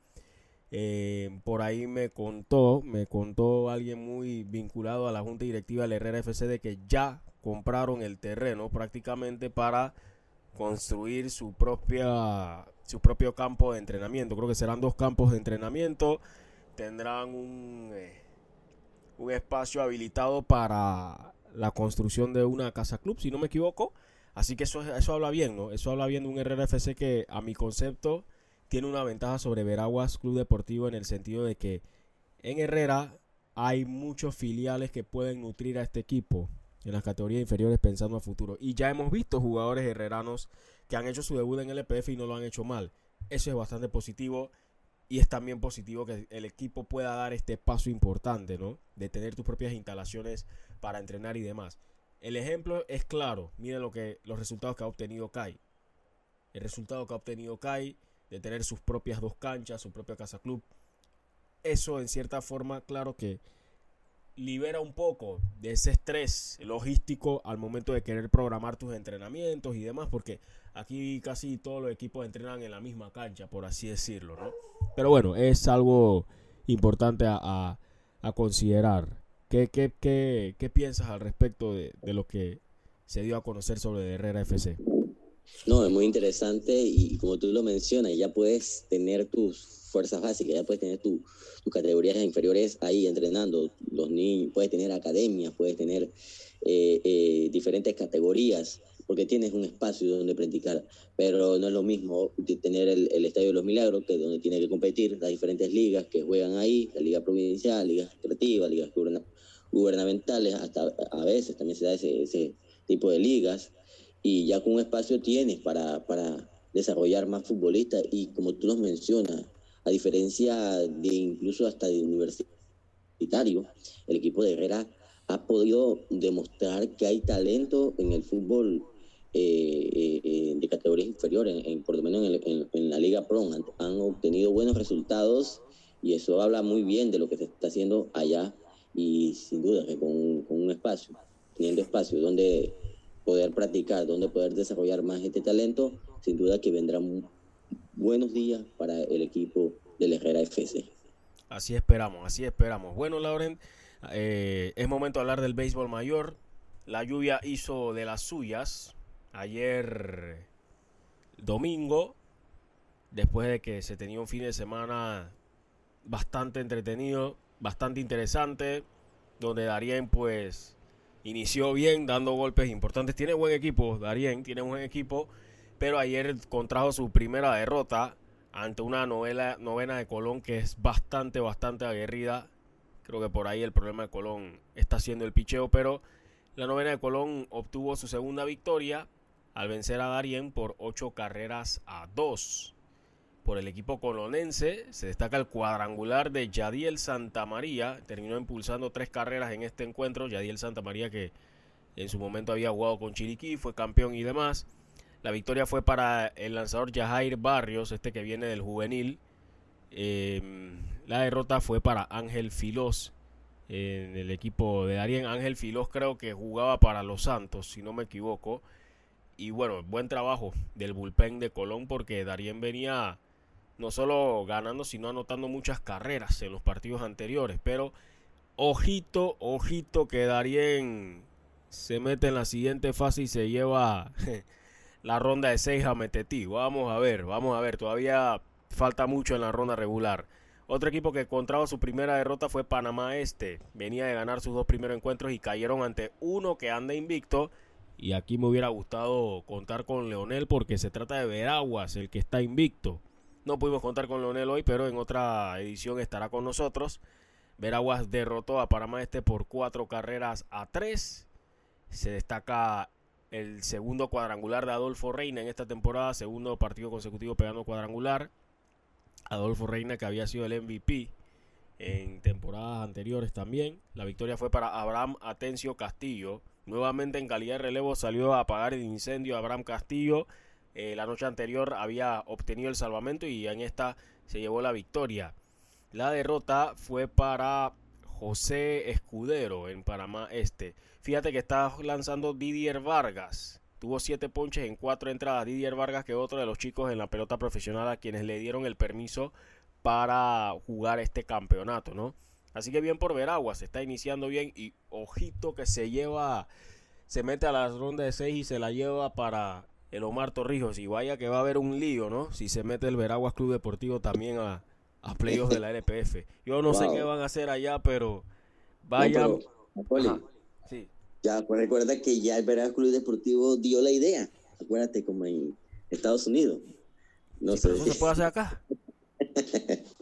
Eh, por ahí me contó, me contó alguien muy vinculado a la junta directiva del Herrera FC de que ya compraron el terreno prácticamente para construir su propia su propio campo de entrenamiento. Creo que serán dos campos de entrenamiento. Tendrán un, eh, un espacio habilitado para la construcción de una casa club, si no me equivoco. Así que eso, eso habla bien, ¿no? Eso habla bien de un Herrera FC que a mi concepto tiene una ventaja sobre Veraguas Club Deportivo en el sentido de que en Herrera hay muchos filiales que pueden nutrir a este equipo en las categorías inferiores pensando a futuro. Y ya hemos visto jugadores herreranos que han hecho su debut en el EPF y no lo han hecho mal. Eso es bastante positivo y es también positivo que el equipo pueda dar este paso importante, ¿no? De tener tus propias instalaciones para entrenar y demás. El ejemplo es claro. Miren lo que los resultados que ha obtenido Kai. El resultado que ha obtenido Kai de tener sus propias dos canchas, su propia casa club. Eso en cierta forma, claro que libera un poco de ese estrés logístico al momento de querer programar tus entrenamientos y demás, porque aquí casi todos los equipos entrenan en la misma cancha, por así decirlo, ¿no? Pero bueno, es algo importante a, considerar. ¿Qué, qué, qué, ¿Qué, piensas al respecto de, lo que se dio a conocer sobre Herrera FC? No, es muy interesante y como tú lo mencionas, ya puedes tener tus fuerzas básicas, ya puedes tener tus tu categorías inferiores ahí entrenando, los niños, puedes tener academias, puedes tener eh, eh, diferentes categorías, porque tienes un espacio donde practicar, pero no es lo mismo tener el, el, Estadio de los Milagros, que es donde tiene que competir las diferentes ligas que juegan ahí, la liga provincial, ligas creativas, ligas gubernamentales, hasta a veces también se da ese, ese tipo de ligas, y ya con un espacio tienes para, para desarrollar más futbolistas, y como tú nos mencionas, a diferencia de incluso hasta de universitario, el equipo de Herrera ha podido demostrar que hay talento en el fútbol eh, eh, de categorías inferiores, en, por lo menos en, en, en la Liga Pro, han, han, obtenido buenos resultados y eso habla muy bien de lo que se está haciendo allá y sin duda que con, con un espacio, teniendo espacio donde poder practicar, donde poder desarrollar más este talento, sin duda que vendrán buenos días para el equipo del Herrera FC. Así esperamos, así esperamos. Bueno, Lauren, eh, es momento de hablar del béisbol mayor. La lluvia hizo de las suyas ayer domingo, después de que se tenía un fin de semana bastante entretenido, bastante interesante, donde Darien pues inició bien dando golpes importantes. Tiene buen equipo, Darien tiene buen equipo, pero ayer contrajo su primera derrota ante una novela, novena de Colón que es bastante, bastante aguerrida. Creo que por ahí el problema de Colón está siendo el picheo, pero la novena de Colón obtuvo su segunda victoria al vencer a Darien por 8 carreras a 2. Por el equipo colonense se destaca el cuadrangular de Yadiel Santamaría. Terminó impulsando tres carreras en este encuentro. Yadiel Santamaría que en su momento había jugado con Chiriquí, fue campeón y demás. La victoria fue para el lanzador Jajair Barrios, este que viene del juvenil. Eh, la derrota fue para Ángel Filós, en el equipo de Darien. Ángel Filós creo que jugaba para los Santos, si no me equivoco. Y bueno, buen trabajo del bullpen de Colón porque Darien venía no solo ganando, sino anotando muchas carreras en los partidos anteriores. Pero ojito, ojito que Darien se mete en la siguiente fase y se lleva la ronda de 6 a Metetí. Vamos a ver, vamos a ver. Todavía falta mucho en la ronda regular. Otro equipo que encontraba su primera derrota fue Panamá Este. Venía de ganar sus dos primeros encuentros y cayeron ante uno que anda invicto. Y aquí me hubiera gustado contar con Leonel porque se trata de Veraguas, el que está invicto. No pudimos contar con Leonel hoy, pero en otra edición estará con nosotros. Veraguas derrotó a Panamá Este por cuatro carreras a tres. Se destaca el segundo cuadrangular de Adolfo Reina en esta temporada, segundo partido consecutivo pegando cuadrangular. Adolfo Reina, que había sido el MVP en temporadas anteriores también. La victoria fue para Abraham Atencio Castillo. Nuevamente en calidad de relevo salió a apagar el incendio Abraham Castillo. Eh, la noche anterior había obtenido el salvamento y en esta se llevó la victoria. La derrota fue para José Escudero en Panamá Este. Fíjate que está lanzando Didier Vargas. Tuvo siete ponches en cuatro entradas. Didier Vargas, que otro de los chicos en la pelota profesional a quienes le dieron el permiso para jugar este campeonato, ¿no? Así que bien por Veragua, se está iniciando bien y ojito que se lleva, se mete a la ronda de seis y se la lleva para el Omar Torrijos. Y vaya que va a haber un lío, ¿no? Si se mete el Veraguas Club Deportivo también a, a playoffs de la LPF. Yo no sé qué van a hacer allá, pero vaya. sí. Ya pues recuerda que ya el Veraguas Club Deportivo dio la idea. Acuérdate, como en Estados Unidos. No sé. Eso se puede hacer acá.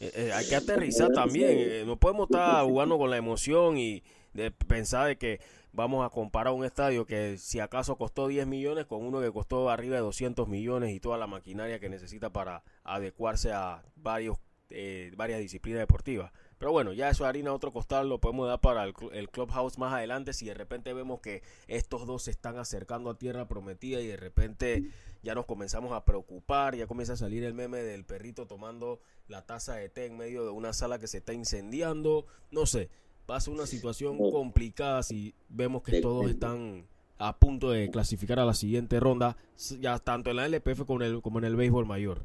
Eh, eh, hay que aterrizar también. Eh, no podemos estar jugando con la emoción y de pensar de que vamos a comparar un estadio que si acaso costó 10 millones con uno que costó arriba de 200 millones y toda la maquinaria que necesita para adecuarse a varios eh, varias disciplinas deportivas. Pero bueno, ya eso harina otro costal lo podemos dar para el, el, clubhouse más adelante si de repente vemos que estos dos se están acercando a tierra prometida y de repente ya nos comenzamos a preocupar, ya comienza a salir el meme del perrito tomando la taza de té en medio de una sala que se está incendiando, no sé, va a ser una situación complicada si vemos que todos están a punto de clasificar a la siguiente ronda, ya tanto en la LPF como en el, como en el béisbol mayor.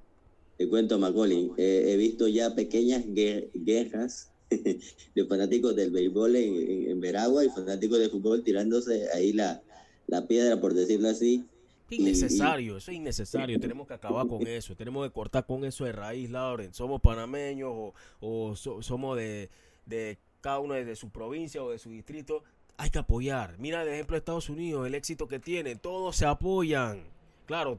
Te cuento, Macaulay, he visto ya pequeñas guerras de fanáticos del béisbol en, Veragua y fanáticos de fútbol tirándose ahí la, la piedra, por decirlo así. Innecesario, eso es innecesario. Tenemos que acabar con eso. Tenemos que cortar con eso de raíz, Lauren. Somos panameños o, o somos de, de cada uno de su provincia o de su distrito. Hay que apoyar. Mira el ejemplo de Estados Unidos, el éxito que tiene. Todos se apoyan. Claro,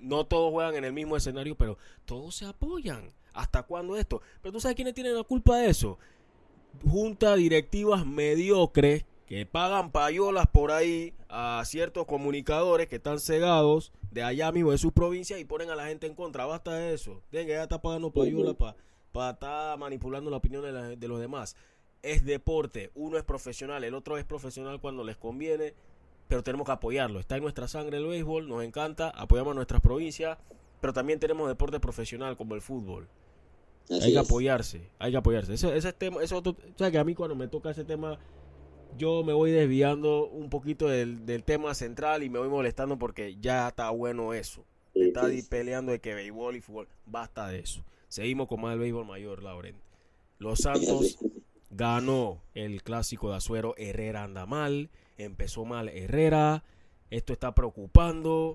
no todos juegan en el mismo escenario, pero todos se apoyan. ¿Hasta cuándo esto? Pero tú sabes quiénes tienen la culpa de eso. Junta directivas mediocres que pagan payolas por ahí a ciertos comunicadores que están cegados de allá mismo de su provincia y ponen a la gente en contra. Basta de eso. Venga, ya está pagando payolas para estar manipulando la opinión de, de los demás. Es deporte. Uno es profesional, el otro es profesional cuando les conviene pero tenemos que apoyarlo. Está en nuestra sangre el béisbol, nos encanta, apoyamos a nuestras provincias, pero también tenemos deporte profesional como el fútbol. hay que apoyarse, hay que apoyarse. Ese, ese tema, eso, o sea que a mí cuando me toca ese tema, yo me voy desviando un poquito del, del tema central y me voy molestando porque ya está bueno eso. Está peleando de que béisbol y fútbol, basta de eso. Seguimos con más el béisbol mayor, Lauren. Los Santos ganó el clásico de Azuero, Herrera anda mal empezó mal Herrera, esto está preocupando,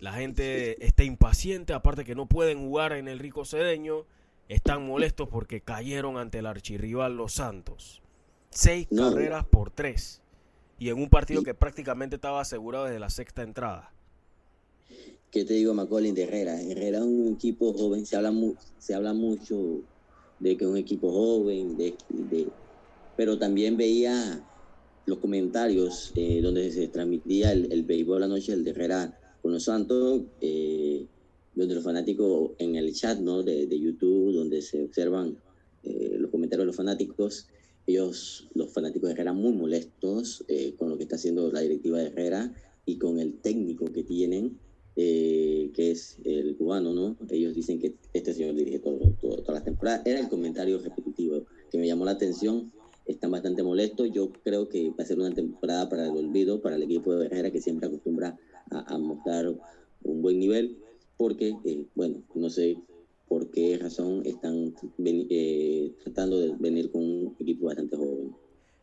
la gente está impaciente, aparte que no pueden jugar en el Rico Cedeño, están molestos porque cayeron ante el archirrival Los Santos. Seis carreras por tres. Y en un partido que prácticamente estaba asegurado desde la sexta entrada. ¿Qué te digo, Macaulay de Herrera? Herrera es un equipo joven, se habla, se habla mucho de que es un equipo joven, de, pero también veía los comentarios eh, donde se transmitía el, el béisbol la noche, el de Herrera con los Santos, eh, donde los fanáticos en el chat ¿no? de, YouTube, donde se observan eh, los comentarios de los fanáticos, ellos, los fanáticos de Herrera, muy molestos con lo que está haciendo la directiva de Herrera y con el técnico que tienen, que es el cubano, ¿no? Ellos dicen que este señor dirige todo, todas las temporadas. Era el comentario repetitivo que me llamó la atención están bastante molestos. Yo creo que va a ser una temporada para el olvido, para el equipo de Herrera, que siempre acostumbra a, mostrar un buen nivel, porque, eh, bueno, no sé por qué razón están eh, tratando de venir con un equipo bastante joven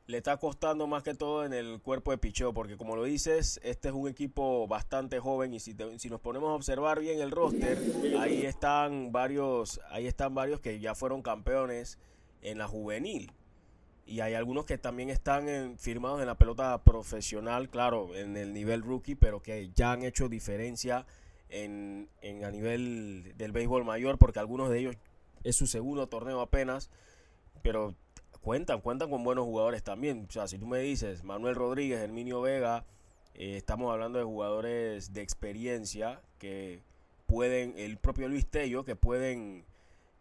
le está costando más que todo en el cuerpo de Pichó, porque como lo dices, este es un equipo bastante joven y si, si, nos ponemos a observar bien el roster, ahí están varios, ahí están varios que ya fueron campeones en la juvenil y hay algunos que también están firmados en la pelota profesional, claro, en el nivel rookie, pero que ya han hecho diferencia en, en a nivel del béisbol mayor, porque algunos de ellos es su segundo torneo apenas, pero cuentan, cuentan con buenos jugadores también. O sea, si tú me dices Manuel Rodríguez, Herminio Vega, eh, estamos hablando de jugadores de experiencia que pueden, el propio Luis Tello, que pueden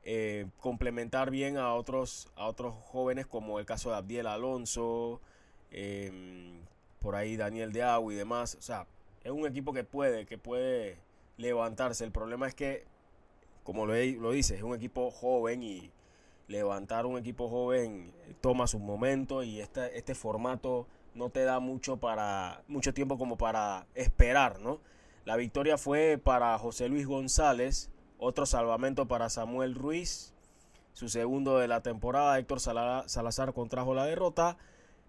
eh, complementar bien a otros, a otros jóvenes como el caso de Abdiel Alonso, em, por ahí Daniel de Agua y demás. O sea, es un equipo que puede, que puede levantarse. El problema es que, como lo, lo dice, es un equipo joven y levantar un equipo joven toma su momento y este, este formato no te da mucho para mucho tiempo como para esperar, ¿no? La victoria fue para José Luis González, otro salvamento para Samuel Ruiz, su segundo de la temporada, Héctor Salazar contrajo la derrota,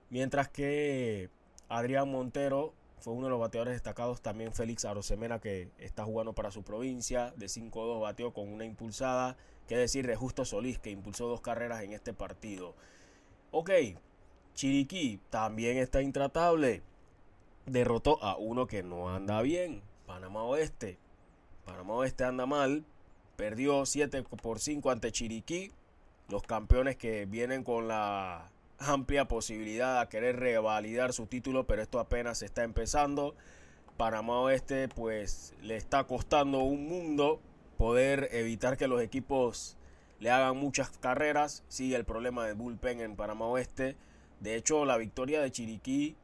mientras que Adrián Montero fue uno de los bateadores destacados, también Félix Arosemena que está jugando para su provincia, de 5-2 bateó con una impulsada, Qué decir de Justo Solís, que impulsó dos carreras en este partido. Ok, Chiriquí también está intratable. Derrotó a uno que no anda bien. Panamá Oeste. Panamá Oeste anda mal. Perdió 7 por 5 ante Chiriquí. Los campeones que vienen con la amplia posibilidad de querer revalidar su título, pero esto apenas está empezando. Panamá Oeste pues le está costando un mundo poder evitar que los equipos le hagan muchas carreras. Sigue el problema de bullpen en Panamá Oeste. De hecho, la victoria de Chiriquí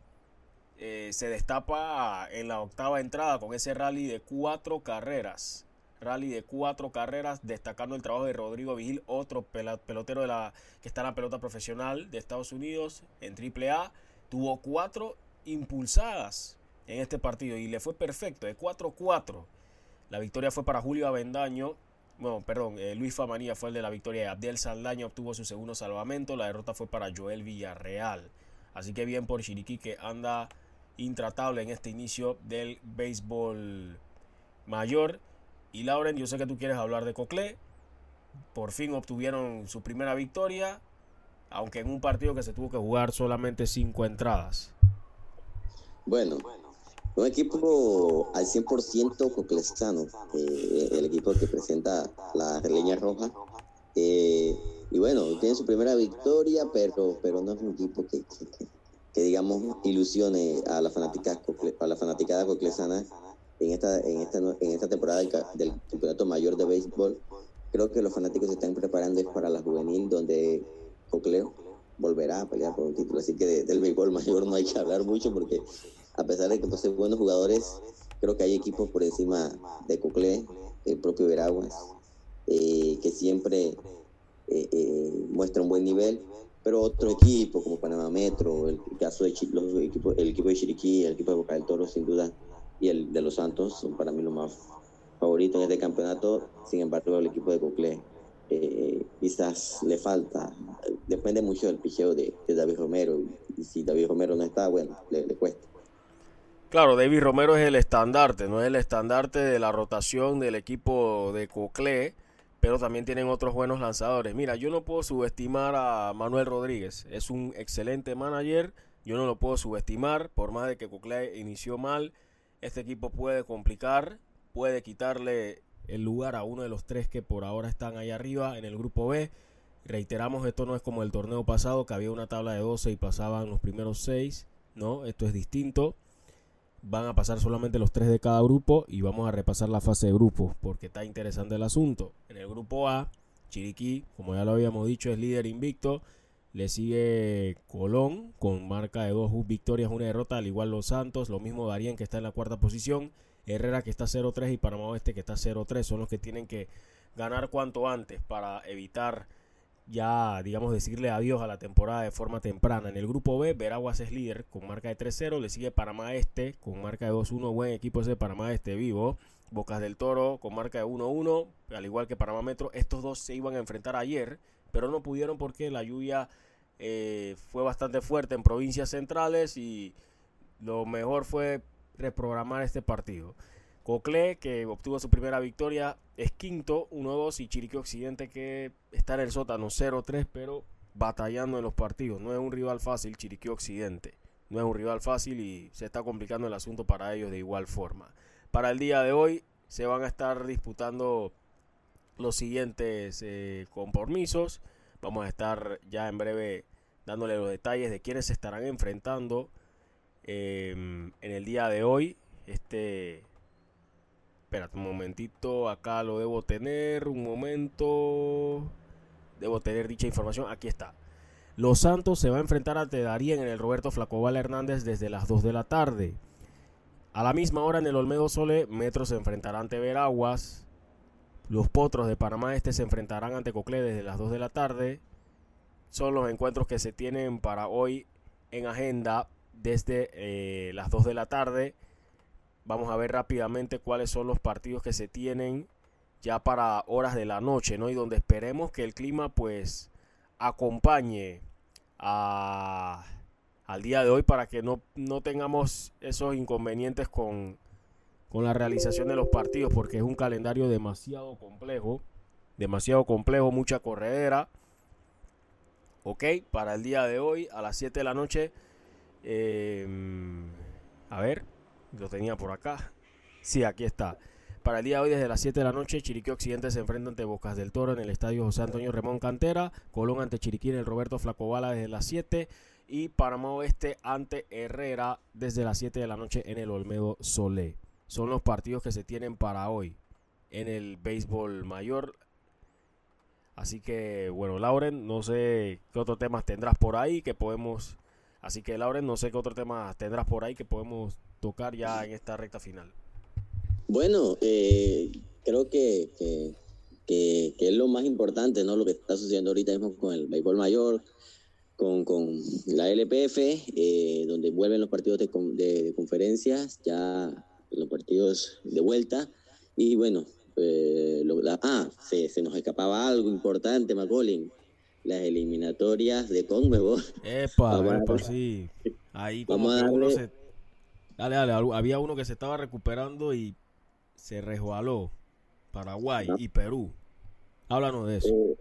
eh, se destapa en la octava entrada con ese rally de cuatro carreras. Rally de cuatro carreras, destacando el trabajo de Rodrigo Vigil, otro pelotero de la, que está en la pelota profesional de Estados Unidos en AAA. Tuvo cuatro impulsadas en este partido y le fue perfecto, de 4-4. La victoria fue para Julio Avendaño. Bueno, perdón, eh, Luis Famanía fue el de la victoria. Abdiel Saldaña obtuvo su segundo salvamento. La derrota fue para Joel Villarreal. Así que bien por Chiriquí que anda intratable en este inicio del béisbol mayor. Y Lauren, yo sé que tú quieres hablar de Coclé. Por fin obtuvieron su primera victoria, aunque en un partido que se tuvo que jugar solamente cinco entradas. Bueno, un equipo al 100% coclesano, eh, el equipo que presenta la leña roja. Eh, y bueno, tiene su primera victoria, pero, pero no es un equipo que, que, digamos, ilusione a la fanática, a fanaticada coclesana en esta, en esta, en esta temporada del, campeonato mayor de béisbol. Creo que los fanáticos se están preparando para la juvenil, donde Cocleo volverá a pelear por un título. Así que del béisbol mayor no hay que hablar mucho porque a pesar de que posee buenos jugadores, creo que hay equipos por encima de Cuclé, el propio Veraguas, eh, que siempre eh, eh, muestra un buen nivel, pero otro equipo como Panamá Metro, el caso de los equipos, el equipo de Chiriquí, el equipo de Boca del Toro, sin duda, y el de los Santos son para mí los más favoritos en este campeonato. Sin embargo, el equipo de Cuclé quizás le falta, depende mucho del picheo de, David Romero, y si David Romero no está, bueno, le cuesta. Claro, David Romero es el estandarte, no es el estandarte de la rotación del equipo de Coclé, pero también tienen otros buenos lanzadores. Mira, yo no puedo subestimar a Manuel Rodríguez, es un excelente manager, yo no lo puedo subestimar, por más de que Coclé inició mal, este equipo puede complicar, puede quitarle el lugar a uno de los tres que por ahora están ahí arriba en el grupo B. Reiteramos, esto no es como el torneo pasado, que había una tabla de 12 y pasaban los primeros 6, ¿no? Esto es distinto van a pasar solamente los tres de cada grupo y vamos a repasar la fase de grupos porque está interesante el asunto. En el grupo A, Chiriquí, como ya lo habíamos dicho, es líder invicto. Le sigue Colón con marca de dos victorias, una derrota, al igual Los Santos. Lo mismo Darien que está en la cuarta posición. Herrera que está 0-3 y Panamá Oeste que está 0-3. Son los que tienen que ganar cuanto antes para evitar ya, digamos, decirle adiós a la temporada de forma temprana. En el grupo B, Veraguas es líder con marca de 3-0. Le sigue Panamá Este con marca de 2-1. Buen equipo ese de Panamá Este vivo. Bocas del Toro con marca de 1-1. Al igual que Panamá Metro. Estos dos se iban a enfrentar ayer, pero no pudieron porque la lluvia eh, fue bastante fuerte en provincias centrales y lo mejor fue reprogramar este partido. Cocle, que obtuvo su primera victoria, es quinto, 1-2, y Chiriquí Occidente, que está en el sótano 0-3, pero batallando en los partidos. No es un rival fácil, Chiriquí Occidente. No es un rival fácil y se está complicando el asunto para ellos de igual forma. Para el día de hoy se van a estar disputando los siguientes eh, compromisos. Vamos a estar ya en breve dándole los detalles de quiénes se estarán enfrentando eh, en el día de hoy. Este Espérate un momentito, acá lo debo tener, un momento. Debo tener dicha información, aquí está. Los Santos se va a enfrentar ante Darien en el Roberto Flacobal Hernández desde las 2 de la tarde. A la misma hora en el Olmedo Sole, Metro se enfrentará ante Veraguas. Los Potros de Panamá Este se enfrentarán ante Coclé desde las 2 de la tarde. Son los encuentros que se tienen para hoy en agenda desde eh, las 2 de la tarde. Vamos a ver rápidamente cuáles son los partidos que se tienen ya para horas de la noche, ¿no? Y donde esperemos que el clima pues acompañe a, al día de hoy para que no, no tengamos esos inconvenientes con, con la realización de los partidos porque es un calendario demasiado complejo, demasiado complejo, mucha corredera. Ok, para el día de hoy a las 7 de la noche, eh, a ver, lo tenía por acá. Sí, aquí está. Para el día de hoy, desde las 7 de la noche, Chiriquí Occidente se enfrenta ante Bocas del Toro en el estadio José Antonio Remón Cantera. Colón ante Chiriquí en el Roberto Flacobala desde las 7. Y Panamá Oeste ante Herrera desde las 7 de la noche en el Olmedo Solé. Son los partidos que se tienen para hoy en el béisbol mayor. Así que, bueno, Lauren, no sé qué otros temas tendrás por ahí que podemos. Así que, Lauren, no sé qué otro tema tendrás por ahí que podemos tocar ya en esta recta final? Bueno, eh, creo que, que, es lo más importante, ¿no? Lo que está sucediendo ahorita mismo con el béisbol mayor, con, con la LPF, eh, donde vuelven los partidos de, de, conferencias, ya los partidos de vuelta. Y bueno, eh, ah, se, se, nos escapaba algo importante, Macaulay. Las eliminatorias de Conmebol. Epa, epa, sí. Ahí como que uno se Dale, dale, había uno que se estaba recuperando y se resbaló. Paraguay y Perú. Háblanos de eso. Eh,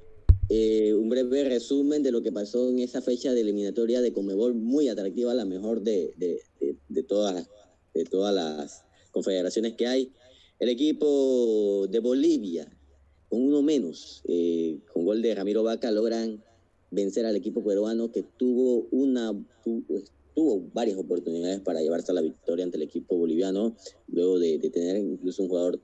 eh, un breve resumen de lo que pasó en esa fecha de eliminatoria de Comebol, muy atractiva, la mejor de, de, todas, de todas las confederaciones que hay. El equipo de Bolivia, con uno menos, eh, con gol de Ramiro Vaca, logran vencer al equipo peruano que tuvo una tuvo varias oportunidades para llevarse a la victoria ante el equipo boliviano, luego de, tener incluso un jugador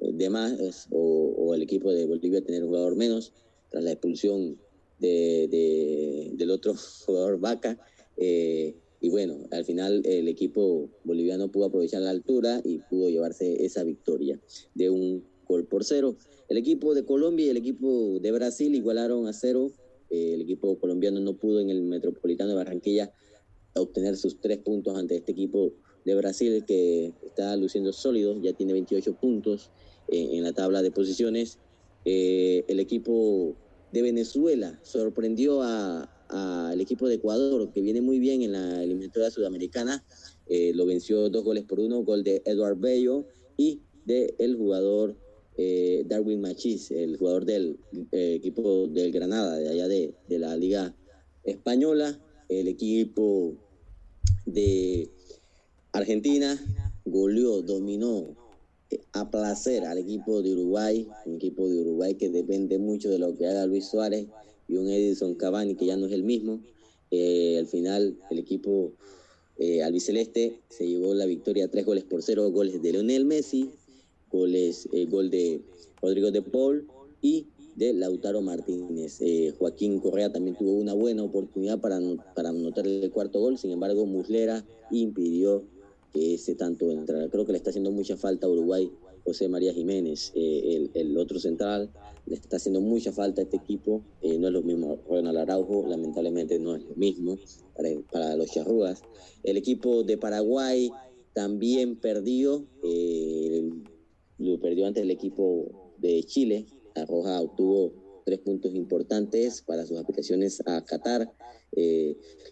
eh, de más o, el equipo de Bolivia tener un jugador menos tras la expulsión de, del otro jugador Vaca. Eh, y bueno, al final el equipo boliviano pudo aprovechar la altura y pudo llevarse esa victoria de un gol por cero. El equipo de Colombia y el equipo de Brasil igualaron a cero. El equipo colombiano no pudo en el Metropolitano de Barranquilla obtener sus tres puntos ante este equipo de Brasil que está luciendo sólido, ya tiene 28 puntos en, la tabla de posiciones. Eh, el equipo de Venezuela sorprendió al equipo de Ecuador, que viene muy bien en la eliminatoria sudamericana. Eh, lo venció dos goles por uno, gol de Eduard Bello y de el jugador eh, Darwin Machis, el jugador del equipo del Granada, de allá de, de la Liga Española el equipo de Argentina goleó, dominó eh, a placer al equipo de Uruguay, un equipo de Uruguay que depende mucho de lo que haga Luis Suárez y un Edison Cavani que ya no es el mismo. Eh, al final el equipo eh, albiceleste se llevó la victoria tres goles por cero, goles de Lionel Messi, goles, gol de Rodrigo de Paul y de Lautaro Martínez. Eh, Joaquín Correa también tuvo una buena oportunidad para, para anotar el cuarto gol, sin embargo Muslera impidió que ese tanto entrara. Creo que le está haciendo mucha falta a Uruguay José María Jiménez, eh, el, otro central. Le está haciendo mucha falta a este equipo. Eh, no es lo mismo Ronald Araujo, lamentablemente no es lo mismo para, los charrugas. El equipo de Paraguay también perdió, eh, lo perdió ante el equipo de Chile. La Roja obtuvo tres puntos importantes para sus aplicaciones a Qatar.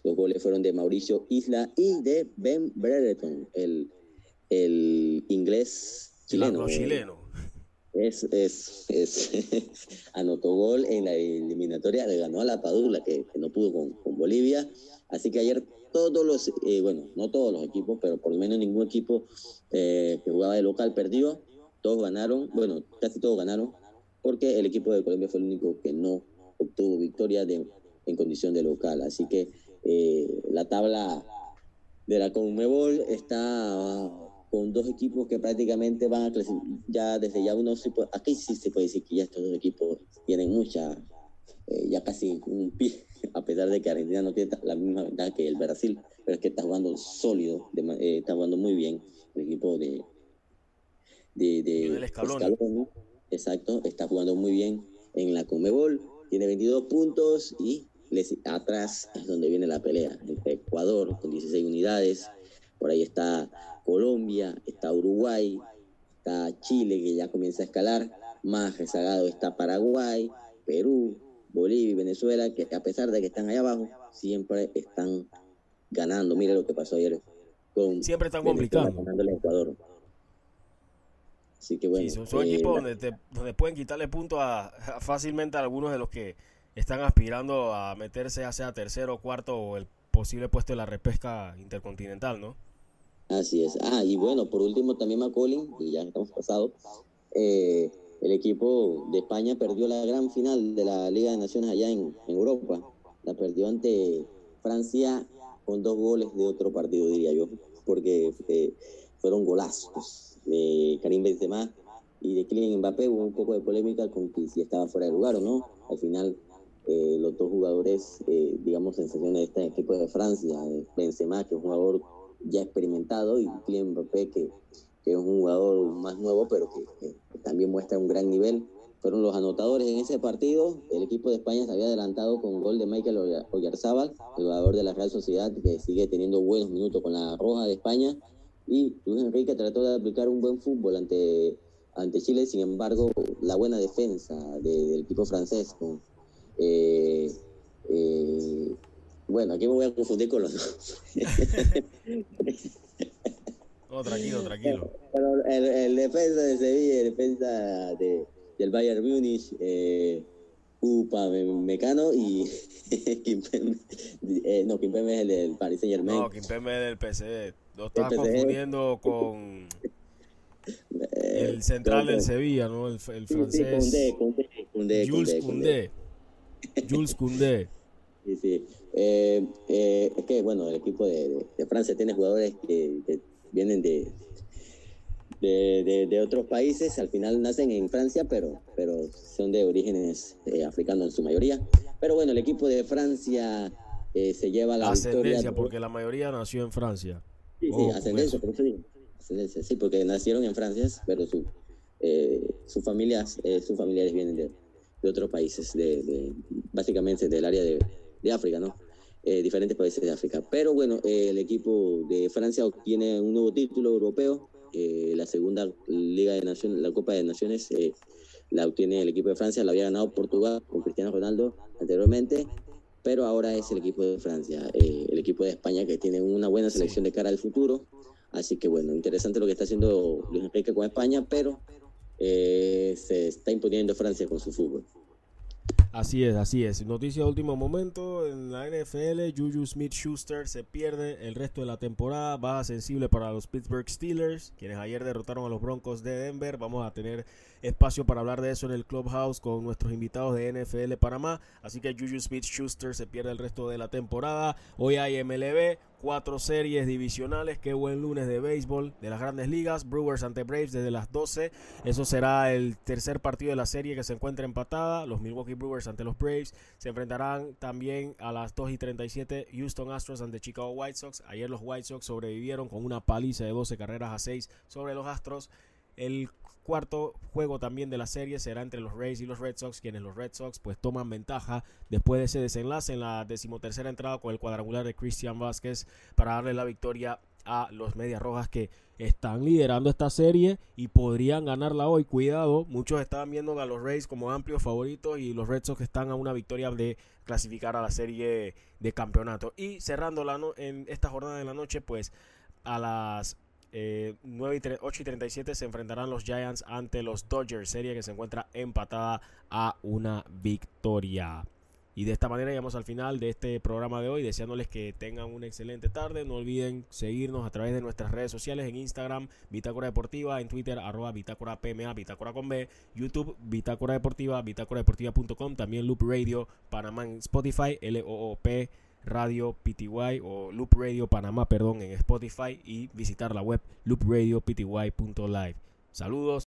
los goles fueron de Mauricio Isla y de Ben Brereton, el inglés chileno. chileno. Es, es, es anotó gol en la eliminatoria, le ganó a la Padula, que, no pudo con, Bolivia. Así que ayer todos los, eh, bueno, no todos los equipos, pero por lo menos ningún equipo eh, que jugaba de local perdió. Todos ganaron, bueno, casi todos ganaron, porque el equipo de Colombia fue el único que no obtuvo victoria de, en condición de local. Así que eh, la tabla de la Conmebol está con dos equipos que prácticamente van a crecer. Ya desde ya uno, aquí sí se puede decir que ya estos dos equipos tienen mucha, eh, ya casi un pie, a pesar de que Argentina no tiene la misma ventaja que el Brasil, pero es que está jugando sólido, eh, está jugando muy bien el equipo de... de, de Escalón. Exacto, está jugando muy bien en la Comebol, tiene 22 puntos y les, atrás es donde viene la pelea entre Ecuador con 16 unidades, por ahí está Colombia, está Uruguay, está Chile que ya comienza a escalar, más rezagado está Paraguay, Perú, Bolivia y Venezuela, que a pesar de que están allá abajo, siempre están ganando. Mire lo que pasó ayer con Siempre están complicando. Ecuador. Así que bueno. son, eh, equipos donde, pueden quitarle puntos a, fácilmente a algunos de los que están aspirando a meterse ya sea tercero, cuarto o el posible puesto de la repesca intercontinental, ¿no? Así es. Ah, y bueno, por último también McCollin, y ya estamos pasados, eh, el equipo de España perdió la gran final de la Liga de Naciones allá en, Europa. La perdió ante Francia con dos goles de otro partido, diría yo, porque eh, fueron golazos de Karim Benzema y de Kylian Mbappé. Hubo un poco de polémica con que si estaba fuera de lugar o no. Al final, eh, los dos jugadores, digamos, sensaciones de este equipo de Francia, Benzema, que es un jugador ya experimentado, y Kylian Mbappé, que, que, es un jugador más nuevo, pero que, también muestra un gran nivel. Fueron los anotadores en ese partido. El equipo de España se había adelantado con gol de Michael Oyarzábal, el jugador de la Real Sociedad, que sigue teniendo buenos minutos con la Roja de España. Y Luis Enrique trató de aplicar un buen fútbol ante, ante Chile, sin embargo, la buena defensa del equipo francés con eh, eh, bueno, aquí me voy a confundir con los dos. oh, tranquilo, tranquilo. el, defensa de Sevilla, el defensa de, del Bayern Múnich, eh, Upa Mecano y Kimpembe, eh, no, Kimpembe es el del Paris Saint Germain. No, Kimpembe es del PSG. Lo estás confundiendo con el central del Sevilla, ¿no? El, el francés. Sí, Koundé, Koundé, Jules Koundé. Jules Koundé. Sí, sí. Eh, eh, es que, bueno, el equipo de, Francia tiene jugadores que, vienen de, de, otros países, al final nacen en Francia, pero, pero son de orígenes eh, africanos en su mayoría. Pero bueno, el equipo de Francia se lleva la ascendencia, porque la mayoría nació en Francia. Sí, sí, ascendencia, por eso ascendencia, sí, porque nacieron en Francia, pero su, sus familias, sus familiares vienen de, otros países, de, básicamente del área de, de África, ¿no? Eh, diferentes países de África. Pero bueno, eh, el equipo de Francia obtiene un nuevo título europeo, eh, la segunda Liga de Naciones, la Copa de Naciones, la obtiene el equipo de Francia, la había ganado Portugal con Cristiano Ronaldo anteriormente, pero ahora es el equipo de Francia, el equipo de España que tiene una buena selección de cara al futuro. Así que bueno, interesante lo que está haciendo Luis Enrique con España, pero se está imponiendo Francia con su fútbol. Así es, así es. Noticia de último momento en la NFL, Juju Smith-Schuster se pierde el resto de la temporada, baja sensible para los Pittsburgh Steelers, quienes ayer derrotaron a los Broncos de Denver. Vamos a tener espacio para hablar de eso en el Clubhouse con nuestros invitados de NFL Panamá. Así que Juju Smith-Schuster se pierde el resto de la temporada. Hoy hay MLB, cuatro series divisionales. Qué buen lunes de béisbol de las grandes ligas. Brewers ante Braves desde las 12. Eso será el tercer partido de la serie que se encuentra empatada. Los Milwaukee Brewers ante los Braves se enfrentarán también a las 2 y 37 Houston Astros ante Chicago White Sox. Ayer los White Sox sobrevivieron con una paliza de 12 carreras a 6 sobre los Astros. El cuarto juego también de la serie será entre los Rays y los Red Sox, quienes los Red Sox pues toman ventaja después de ese desenlace en la decimotercera entrada con el cuadrangular de Christian Vázquez para darle la victoria a los Medias Rojas que están liderando esta serie y podrían ganarla hoy. Cuidado, muchos estaban viendo a los Rays como amplios favoritos y los Red Sox están a una victoria de clasificar a la serie de campeonato. Y cerrando la en esta jornada de la noche, pues a las eh, 9 y 8 y 37 se enfrentarán los Giants ante los Dodgers, serie que se encuentra empatada a una victoria. Y de esta manera llegamos al final de este programa de hoy, deseándoles que tengan una excelente tarde. No olviden seguirnos a través de nuestras redes sociales en Instagram, Bitácora Deportiva, en Twitter, arroba Bitácora PMA, Bitácora con B, YouTube, Bitácora Deportiva, bitácoradeportiva.com, también Loop Radio, Panamá en Spotify, L-O-O-P Radio PTY o Loop Radio Panamá, perdón, en Spotify y visitar la web loopradiopty.live. Saludos.